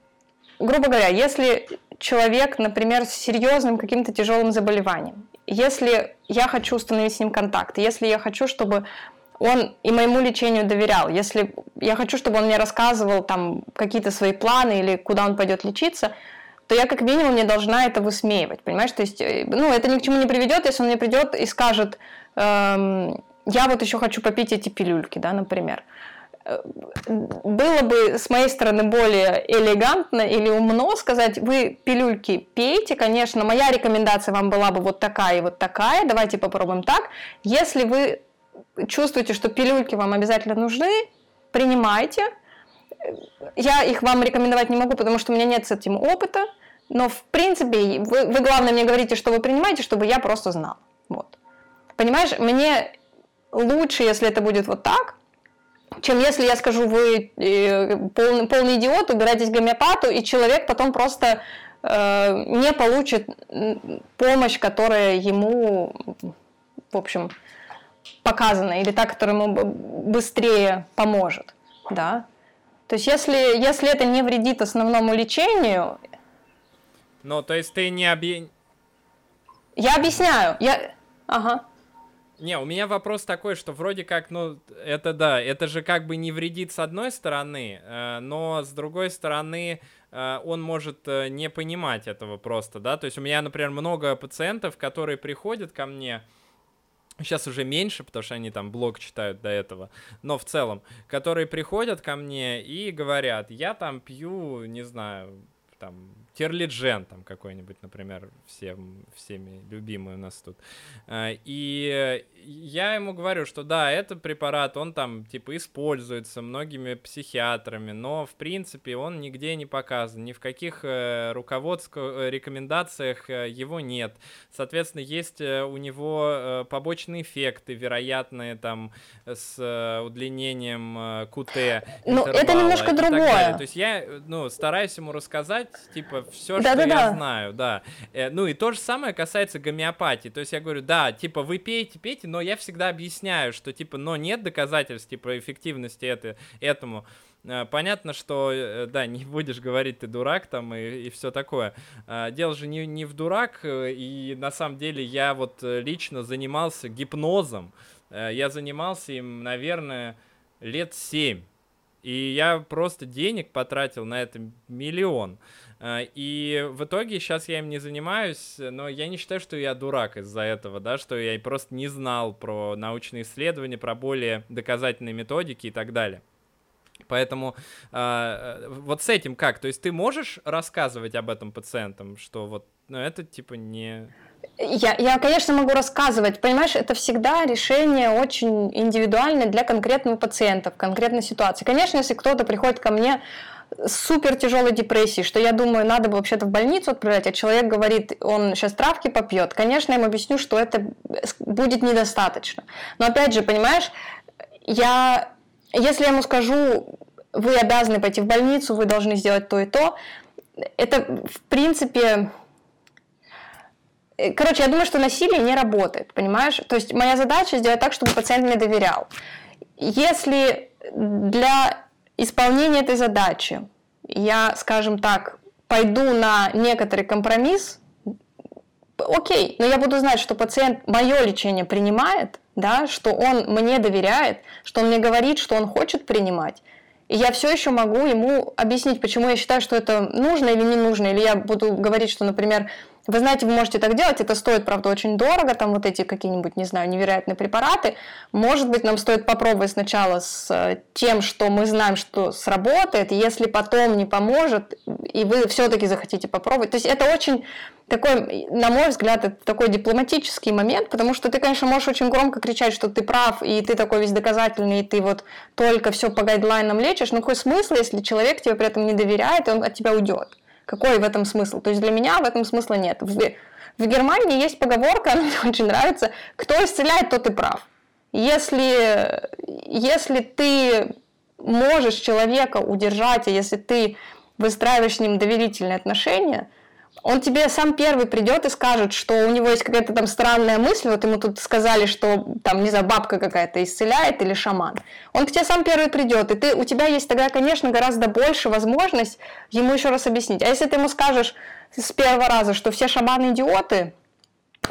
грубо говоря, если человек, например, с серьезным каким-то тяжелым заболеванием, если я хочу установить с ним контакт, если я хочу, чтобы он и моему лечению доверял, если я хочу, чтобы он мне рассказывал там какие-то свои планы или куда он пойдет лечиться, то я как минимум не должна это высмеивать, понимаешь? То есть, э, ну, это ни к чему не приведет, если он мне придет и скажет, эм, я вот еще хочу попить эти пилюльки, да, например. Э, было бы с моей стороны более элегантно или умно сказать, вы пилюльки пейте, конечно, моя рекомендация вам была бы вот такая и вот такая, давайте попробуем так. Если вы чувствуете, что пилюльки вам обязательно нужны, принимайте. Я их вам рекомендовать не могу, потому что у меня нет с этим опыта, но в принципе вы, вы главное мне говорите, что вы принимаете, чтобы я просто знал. Вот. Понимаешь, мне лучше, если это будет вот так, чем если я скажу, вы э, полный, полный идиот, убирайтесь гомеопату, и человек потом просто э, не получит помощь, которая ему, в общем, показана, или та, которая ему быстрее поможет. Да? То есть, если, если это не вредит основному лечению... Ну, то есть ты не объ... Я объясняю. Я... Ага. Не, у меня вопрос такой, что вроде как, ну, это да, это же как бы не вредит с одной стороны, э, но с другой стороны э, он может э, не понимать этого просто, да, то есть у меня, например, много пациентов, которые приходят ко мне, сейчас уже меньше, потому что они там блог читают до этого, но в целом, которые приходят ко мне и говорят, я там пью, не знаю, там Терлиджен там какой-нибудь, например, всем, всеми любимый у нас тут. А, и я ему говорю, что да, этот препарат, он там типа используется многими психиатрами, но в принципе он нигде не показан, ни в каких э, руководствах, э, рекомендациях э, его нет. Соответственно, есть у него побочные эффекты, вероятные там с удлинением QT. Ну, это немножко другое. То есть я, ну, стараюсь ему рассказать, типа, все, да, что да, я да. знаю, да. Э, ну и то же самое касается гомеопатии. То есть я говорю, да, типа вы пейте, пейте, но я всегда объясняю, что типа, но нет доказательств типа эффективности это, этому. Э, понятно, что, э, да, не будешь говорить, ты дурак там и, и все такое. Дело же не, не в дурак, и на самом деле я вот лично занимался гипнозом. Я занимался им, наверное, лет семь. И я просто денег потратил на это миллион. А, и в итоге сейчас я им не занимаюсь, но я не считаю, что я дурак из-за этого, да, что я просто не знал про научные исследования, про более доказательные методики и так далее. Поэтому э, вот с этим как? То есть ты можешь рассказывать об этом пациентам, что вот ну, это типа не Я, я, конечно, могу рассказывать. Понимаешь, это всегда решение очень индивидуальное для конкретного пациента в конкретной ситуации. Конечно, если кто-то приходит ко мне супер тяжелой депрессией, что я думаю, надо бы вообще-то в больницу отправлять, а человек говорит, он сейчас травки попьет, конечно, я ему объясню, что это будет недостаточно. Но опять же, понимаешь, я, если я ему скажу, вы обязаны пойти в больницу, вы должны сделать то и то, это в принципе Э, короче, я думаю, что насилие не работает, понимаешь? То есть моя задача сделать так, чтобы пациент мне доверял. Если для исполнения этой задачи. Я, скажем так, пойду на некоторый компромисс, окей, но я буду знать, что пациент мое лечение принимает, да, что он мне доверяет, что он мне говорит, что он хочет принимать, и я все еще могу ему объяснить, почему я считаю, что это нужно или не нужно, или я буду говорить, что, например, вы знаете, вы можете так делать, это стоит, правда, очень дорого, там вот эти какие-нибудь, не знаю, невероятные препараты. Может быть, нам стоит попробовать сначала с э, тем, что мы знаем, что сработает, если потом не поможет, и вы все-таки захотите попробовать. То есть это очень такой, на мой взгляд, это такой дипломатический момент, потому что ты, конечно, можешь очень громко кричать, что ты прав, и ты такой весь доказательный, и ты вот только все по гайдлайнам лечишь, но какой смысл, если человек тебе при этом не доверяет, и он от тебя уйдет? Какой в этом смысл? То есть для меня в этом смысла нет. В, в Германии есть поговорка, она мне очень нравится, кто исцеляет, тот и прав. Если, если ты можешь человека удержать, и если ты выстраиваешь с ним доверительные отношения – он тебе сам первый придет и скажет, что у него есть какая-то там странная мысль, вот ему тут сказали, что там, не знаю, бабка какая-то исцеляет или шаман. Он к тебе сам первый придет, и ты, у тебя есть тогда, конечно, гораздо больше возможность ему еще раз объяснить. А если ты ему скажешь с первого раза, что все шаманы идиоты,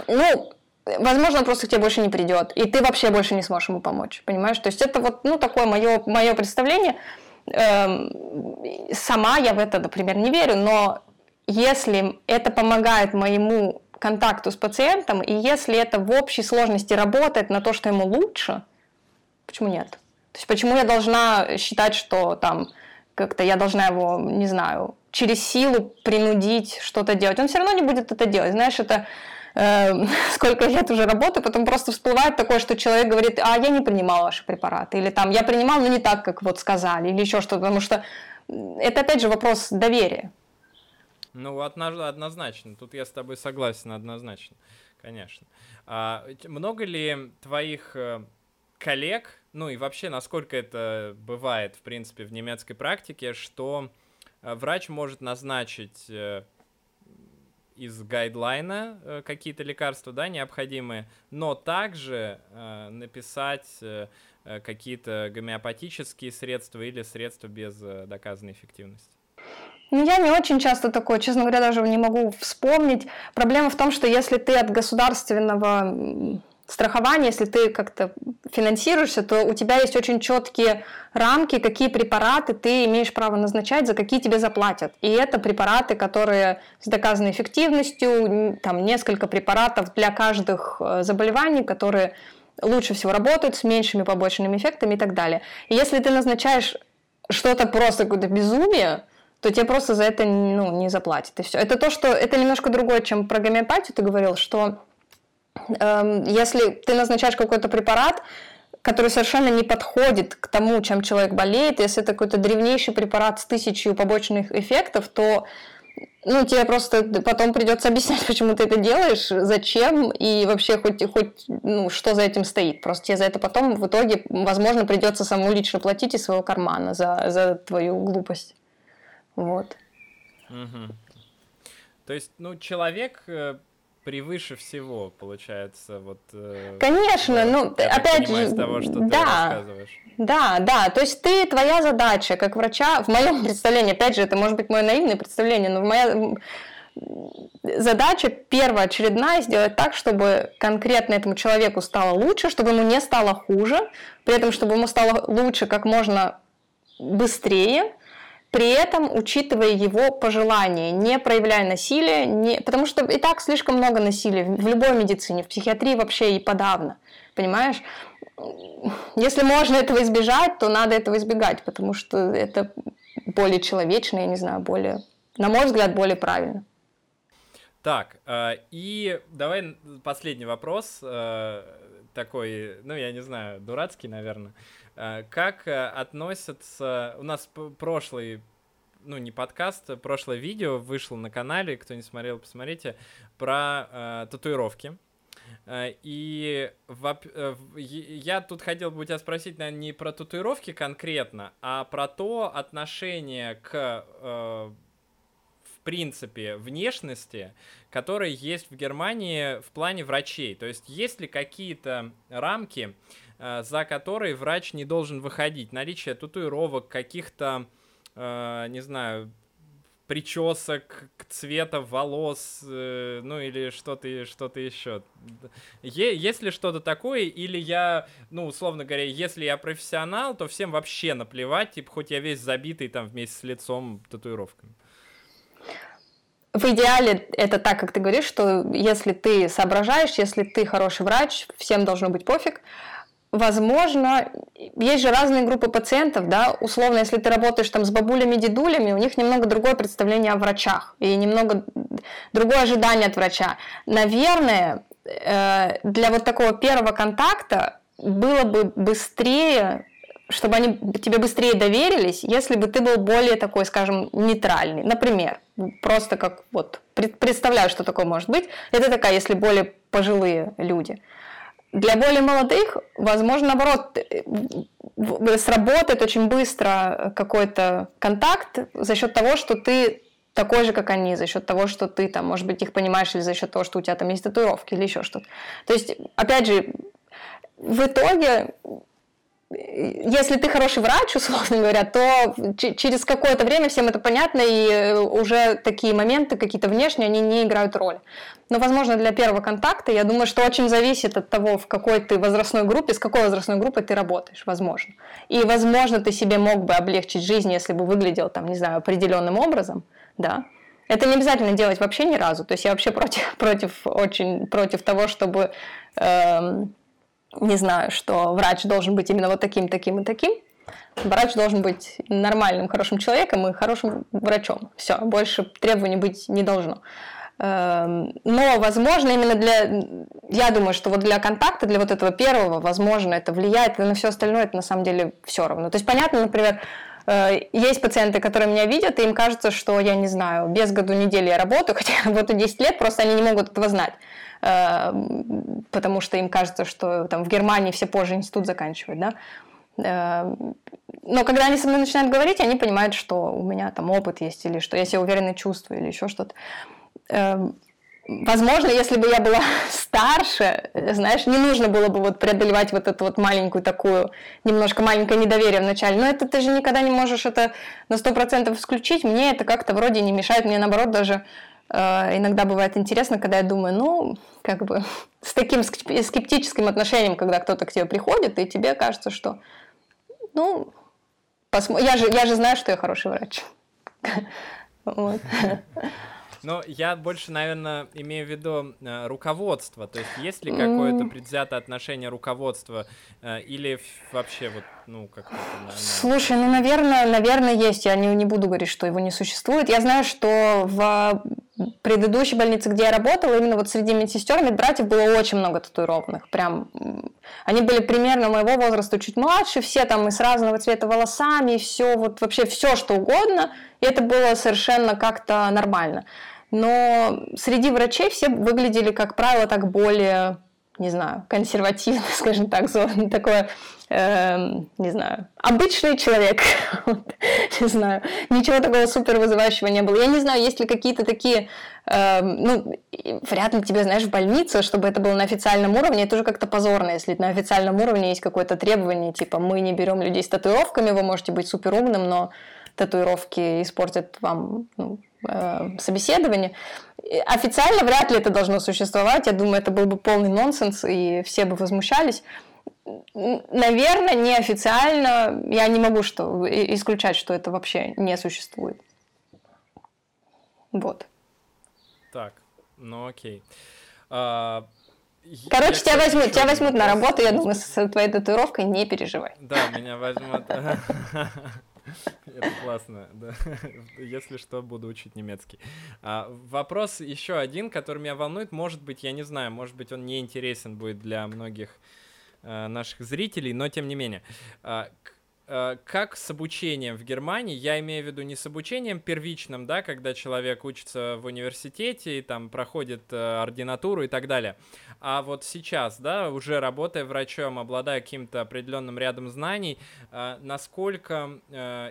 ну, возможно, он просто к тебе больше не придет, и ты вообще больше не сможешь ему помочь, понимаешь? То есть это вот, ну, такое мое, мое представление. Эм, сама я в это, например, не верю, но если это помогает моему контакту с пациентом, и если это в общей сложности работает на то, что ему лучше, почему нет? То есть почему я должна считать, что там как-то я должна его, не знаю, через силу принудить что-то делать? Он все равно не будет это делать. Знаешь, это э, сколько лет уже работы, потом просто всплывает такое, что человек говорит, а я не принимал ваши препараты, или там я принимал, но не так, как вот сказали, или еще что-то, потому что это опять же вопрос доверия. Ну, однозначно. Тут я с тобой согласен, однозначно. Конечно. А, много ли твоих э, коллег, ну и вообще, насколько это бывает, в принципе, в немецкой практике, что э, врач может назначить э, из гайдлайна какие-то лекарства, да, необходимые, но также написать какие-то гомеопатические средства или средства без доказанной эффективности. Ну, я не очень часто такое, честно говоря, даже не могу вспомнить. Проблема в том, что если ты от государственного страхования, если ты как-то финансируешься, то у тебя есть очень четкие рамки, какие препараты ты имеешь право назначать, за какие тебе заплатят. И это препараты, которые с доказанной эффективностью, там несколько препаратов для каждых э, заболеваний, которые лучше всего работают, с меньшими побочными эффектами и так далее. И если ты назначаешь что-то просто какое-то безумие, то тебе просто за это ну, не заплатят. И все. Это то, что это немножко другое, чем про гомеопатию ты говорил, что э, если ты назначаешь какой-то препарат, который совершенно не подходит к тому, чем человек болеет, если это какой-то древнейший препарат с тысячей побочных эффектов, то ну, тебе просто потом придется объяснять, почему ты это делаешь, зачем и вообще хоть, хоть ну, что за этим стоит. Просто тебе за это потом в итоге, возможно, придется самому лично платить из своего кармана за, за твою глупость. Вот. Угу. То есть, ну, человек э, превыше всего, получается, вот. Э, Конечно, ну, опять же, того, что да, да, да, то есть ты, твоя задача как врача, в моем представлении, опять же, это может быть мое наивное представление, но моя задача первоочередная сделать так, чтобы конкретно этому человеку стало лучше, чтобы ему не стало хуже, при этом, чтобы ему стало лучше как можно быстрее, при этом учитывая его пожелания, не проявляя насилие, не... потому что и так слишком много насилия в любой медицине, в психиатрии вообще и подавно, понимаешь? Если можно этого избежать, то надо этого избегать, потому что это более человечно, я не знаю, более, на мой взгляд, более правильно. Так, э, и давай последний вопрос, э, такой, ну, я не знаю, дурацкий, наверное. Э, как относятся... У нас прошлый ну, не подкаст, а прошлое видео вышло на канале, кто не смотрел, посмотрите, про э, татуировки. И в, я тут хотел бы у тебя спросить, наверное, не про татуировки конкретно, а про то отношение к принципе, внешности, которые есть в Германии в плане врачей. То есть, есть ли какие-то рамки, э, за которые врач не должен выходить? Наличие татуировок, каких-то, э, не знаю, причесок, цвета волос, э, ну или что-то что еще. Есть ли что-то такое, или я, ну, условно говоря, если я профессионал, то всем вообще наплевать, типа, хоть я весь забитый там вместе с лицом татуировками в идеале это так, как ты говоришь, что если ты соображаешь, если ты хороший врач, всем должно быть пофиг. Возможно, есть же разные группы пациентов, да, условно, если ты работаешь там с бабулями, дедулями, у них немного другое представление о врачах и немного другое ожидание от врача. Наверное, э, для вот такого первого контакта было бы быстрее чтобы они тебе быстрее доверились, если бы ты был более такой, скажем, нейтральный. Например, просто как вот представляю, что такое может быть. Это такая, если более пожилые люди. Для более молодых, возможно, наоборот, э, сработает очень быстро какой-то контакт за счет того, что ты такой же, как они, за счет того, что ты там, может быть, их понимаешь, или за счет того, что у тебя там есть татуировки или еще что-то. То есть, опять же, в итоге если ты хороший врач, условно говоря, то через какое-то время всем это понятно, и э, уже такие моменты какие-то внешние, они не играют роль. Но, возможно, для первого контакта, я думаю, что очень зависит от того, в какой ты возрастной группе, с какой возрастной группой ты работаешь, возможно. И, возможно, ты себе мог бы облегчить жизнь, если бы выглядел, там, не знаю, определенным образом, да. Это не обязательно делать вообще ни разу. То есть я вообще против, против очень против того, чтобы эм, не знаю, что врач должен быть именно вот таким, таким и таким. Врач должен быть нормальным, хорошим человеком и хорошим врачом. Все, больше требований быть не должно. Эм, но, возможно, именно для... Я думаю, что вот для контакта, для вот этого первого, возможно, это влияет, и на все остальное это на самом деле все равно. То есть, понятно, например, э, есть пациенты, которые меня видят, и им кажется, что, я не знаю, без году недели я работаю, хотя работаю 10 лет, просто они не могут этого знать. Эм, потому что им кажется, что там в Германии все позже институт заканчивают, да. Эм, но когда они со мной начинают говорить, они понимают, что у меня там опыт есть, или что я себя уверенно чувствую, или еще что-то. Эм, возможно, если бы я была старше, знаешь, не нужно было бы вот преодолевать вот эту вот маленькую такую, немножко маленькое недоверие вначале. Но это ты же никогда не можешь это на сто процентов исключить. Мне это как-то вроде не мешает. Мне наоборот даже Э, иногда бывает интересно, когда я думаю, ну, как бы с таким скептическим отношением, когда кто-то к тебе приходит, и тебе кажется, что, ну, посмо... я, же, я же знаю, что я хороший врач. Вот. Но я больше, наверное, имею в виду э, руководство. То есть, есть ли какое-то предвзятое отношение руководства э, или вообще вот, ну, как-то... Слушай, ну, наверное, наверное, есть. Я не, не буду говорить, что его не существует. Я знаю, что в предыдущей больнице, где я работала, именно вот среди медсестер, медбратьев было очень много татуированных. Прям они были примерно моего возраста, чуть младше, все там и с разного цвета волосами, все, вот вообще все, что угодно. И это было совершенно как-то нормально но среди врачей все выглядели, как правило, так более, не знаю, консервативно, скажем так, такое, э, не знаю, обычный человек, не знаю, ничего такого супер вызывающего не было. Я не знаю, есть ли какие-то такие, э, ну, вряд ли тебе, знаешь, в больнице, чтобы это было на официальном уровне, это уже как-то позорно, если на официальном уровне есть какое-то требование, типа, мы не берем людей с татуировками, вы можете быть супер умным, но татуировки испортят вам ну, э, собеседование. Официально вряд ли это должно существовать. Я думаю, это был бы полный нонсенс, и все бы возмущались. Наверное, неофициально я не могу что, исключать, что это вообще не существует. Вот. Так, ну окей. А, Короче, я, тебя возьмут, тебя возьмут на работу, я думаю, с твоей татуировкой не переживай. Да, меня возьмут. Это классно, да. Если что, буду учить немецкий. А, вопрос еще один, который меня волнует. Может быть, я не знаю, может быть, он не интересен будет для многих а, наших зрителей, но тем не менее. А, как с обучением в Германии, я имею в виду не с обучением первичным, да, когда человек учится в университете и там проходит э, ординатуру и так далее, а вот сейчас, да, уже работая врачом, обладая каким-то определенным рядом знаний, э, насколько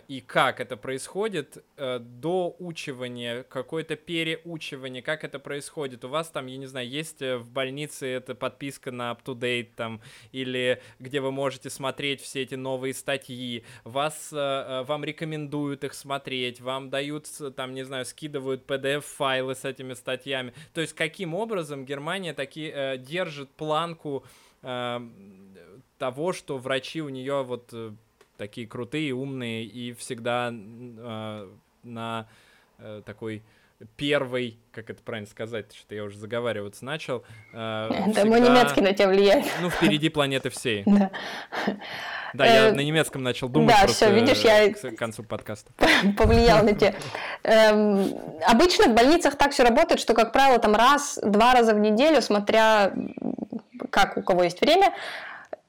и как это происходит до учивания, какое-то переучивание, как это происходит? У вас там, я не знаю, есть в больнице эта подписка на up-to-date там, или где вы можете смотреть все эти новые статьи, вас, э, э, вам рекомендуют их смотреть, вам дают, там, не знаю, скидывают PDF-файлы с этими статьями. То есть каким образом Германия таки э, держит планку того, что врачи у нее вот такие крутые, умные и всегда на такой первый, как это правильно сказать, что я уже заговариваться начал. Э, всегда, мой немецкий на тебя влияет. Ну, впереди планеты всей. Да. Да, я э, на немецком начал думать да, все, видишь, я к концу подкаста. Повлиял на тебя. Эм, обычно в больницах так все работает, что, как правило, там раз-два раза в неделю, смотря как у кого есть время,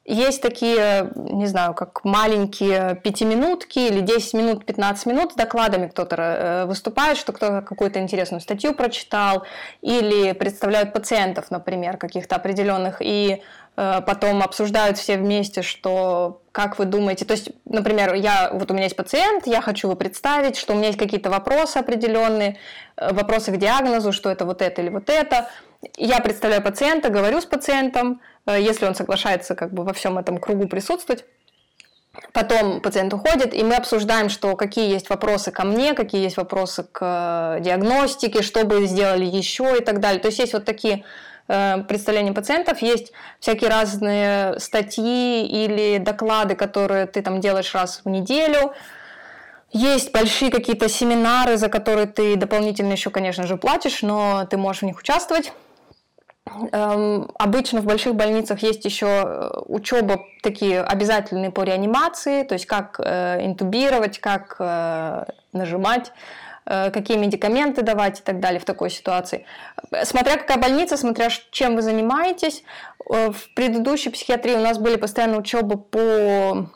есть такие, не знаю, как маленькие пятиминутки или 10 минут, 15 минут с докладами. Кто-то э, выступает, что кто-то какую-то интересную статью прочитал, или представляют пациентов, например, каких-то определенных, и э, потом обсуждают все вместе, что как вы думаете, то есть, например, я, вот у меня есть пациент, я хочу его представить, что у меня есть какие-то вопросы определенные, э, вопросы к диагнозу, что это вот это или вот это, я представляю пациента, говорю с пациентом, Э, если он соглашается как бы во всем этом кругу присутствовать. Потом пациент уходит, и мы обсуждаем, что какие есть вопросы ко мне, какие есть вопросы к э, диагностике, что бы сделали еще и так далее. То есть есть вот такие э, представления пациентов, есть всякие разные статьи или доклады, которые ты там делаешь раз в неделю. Есть большие какие-то семинары, за которые ты дополнительно еще, конечно же, платишь, но ты можешь в них участвовать. Эм, обычно в больших больницах есть еще э, учеба такие обязательные по реанимации, то есть как э, интубировать, как э, нажимать, какие медикаменты давать и так далее в такой ситуации. Смотря какая больница, смотря чем вы занимаетесь. В предыдущей психиатрии у нас были постоянно учебы по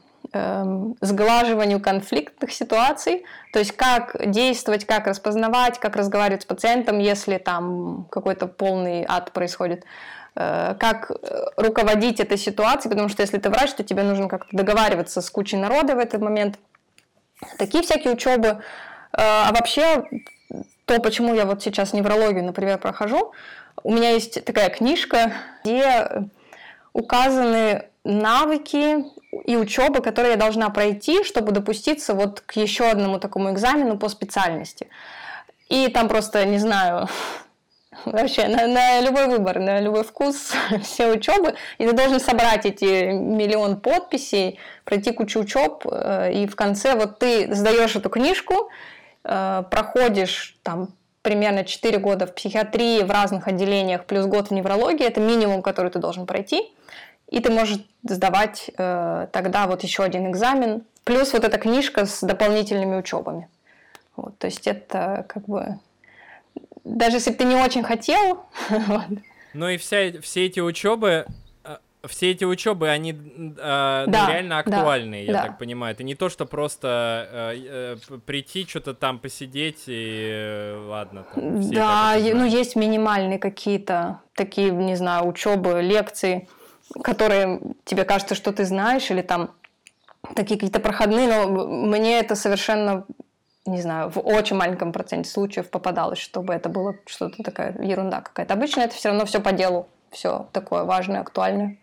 сглаживанию конфликтных ситуаций, то есть как действовать, как распознавать, как разговаривать с пациентом, если там какой-то полный ад происходит, э, как э, руководить этой ситуацией, потому что если ты врач, то тебе нужно как-то договариваться с кучей народа в этот момент. Такие всякие учебы. Э, а вообще, то, почему я вот сейчас неврологию, например, прохожу, у меня есть такая книжка, где указаны навыки и учеба, которые я должна пройти, чтобы допуститься вот к еще одному такому экзамену по специальности. И там просто, не знаю, вообще на, на любой выбор, на любой вкус, все учебы, и ты должен собрать эти миллион подписей, пройти кучу учеб, э, и в конце вот ты сдаешь эту книжку, э, проходишь там примерно 4 года в психиатрии в разных отделениях, плюс год в неврологии, это минимум, который ты должен пройти – и ты можешь сдавать э, тогда вот еще один экзамен, плюс вот эта книжка с дополнительными учебами. Вот, то есть это как бы даже если бы ты не очень хотел. Ну и вся, все эти учебы, э, все эти учебы, они э, да, реально актуальные, да, я да. так понимаю. Это не то, что просто э, э, прийти, что-то там посидеть и э, ладно. Там, да, ну есть минимальные какие-то такие, не знаю, учебы, лекции которые тебе кажется, что ты знаешь, или там такие какие-то проходные, но мне это совершенно, не знаю, в очень маленьком проценте случаев попадалось, чтобы это было что-то такая ерунда какая-то. Обычно это все равно все по делу, все такое важное, актуальное.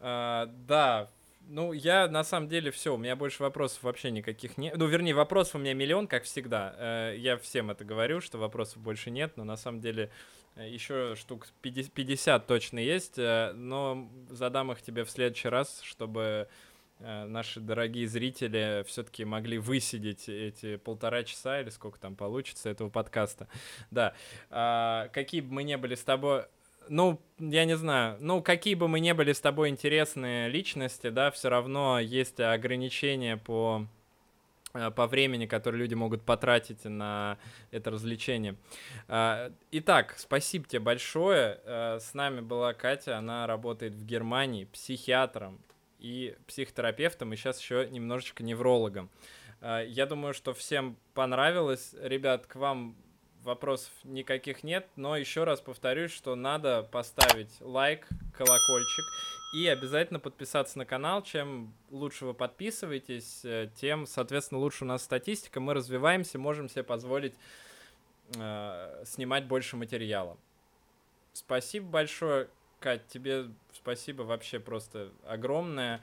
А, да, ну, я на самом деле все, у меня больше вопросов вообще никаких нет. Ну, вернее, вопросов у меня миллион, как всегда. Э, я всем это говорю, что вопросов больше нет, но на самом деле Еще штук 50 точно есть, э, но задам их тебе в следующий раз, чтобы э, наши дорогие зрители все-таки могли высидеть эти полтора часа или сколько там получится этого подкаста. Да. А, какие бы мы не были с тобой... Ну, я не знаю. Ну, какие бы мы не были с тобой интересные личности, да, все равно есть ограничения по по времени, которое люди могут потратить на это развлечение. Э, итак, спасибо тебе большое. Э, с нами была Катя, она работает в Германии психиатром и психотерапевтом, и сейчас еще немножечко неврологом. Я думаю, что всем понравилось. Ребят, к вам вопросов никаких нет, но еще раз повторюсь, что надо поставить лайк, колокольчик и обязательно подписаться на канал. Чем лучше вы подписываетесь, э, тем, соответственно, лучше у нас статистика. Мы развиваемся, можем себе позволить э, снимать больше материала. Спасибо большое, Кать, тебе спасибо вообще просто огромное.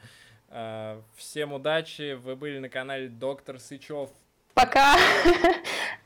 Э, всем удачи, вы были на канале Доктор Сычев. Пока!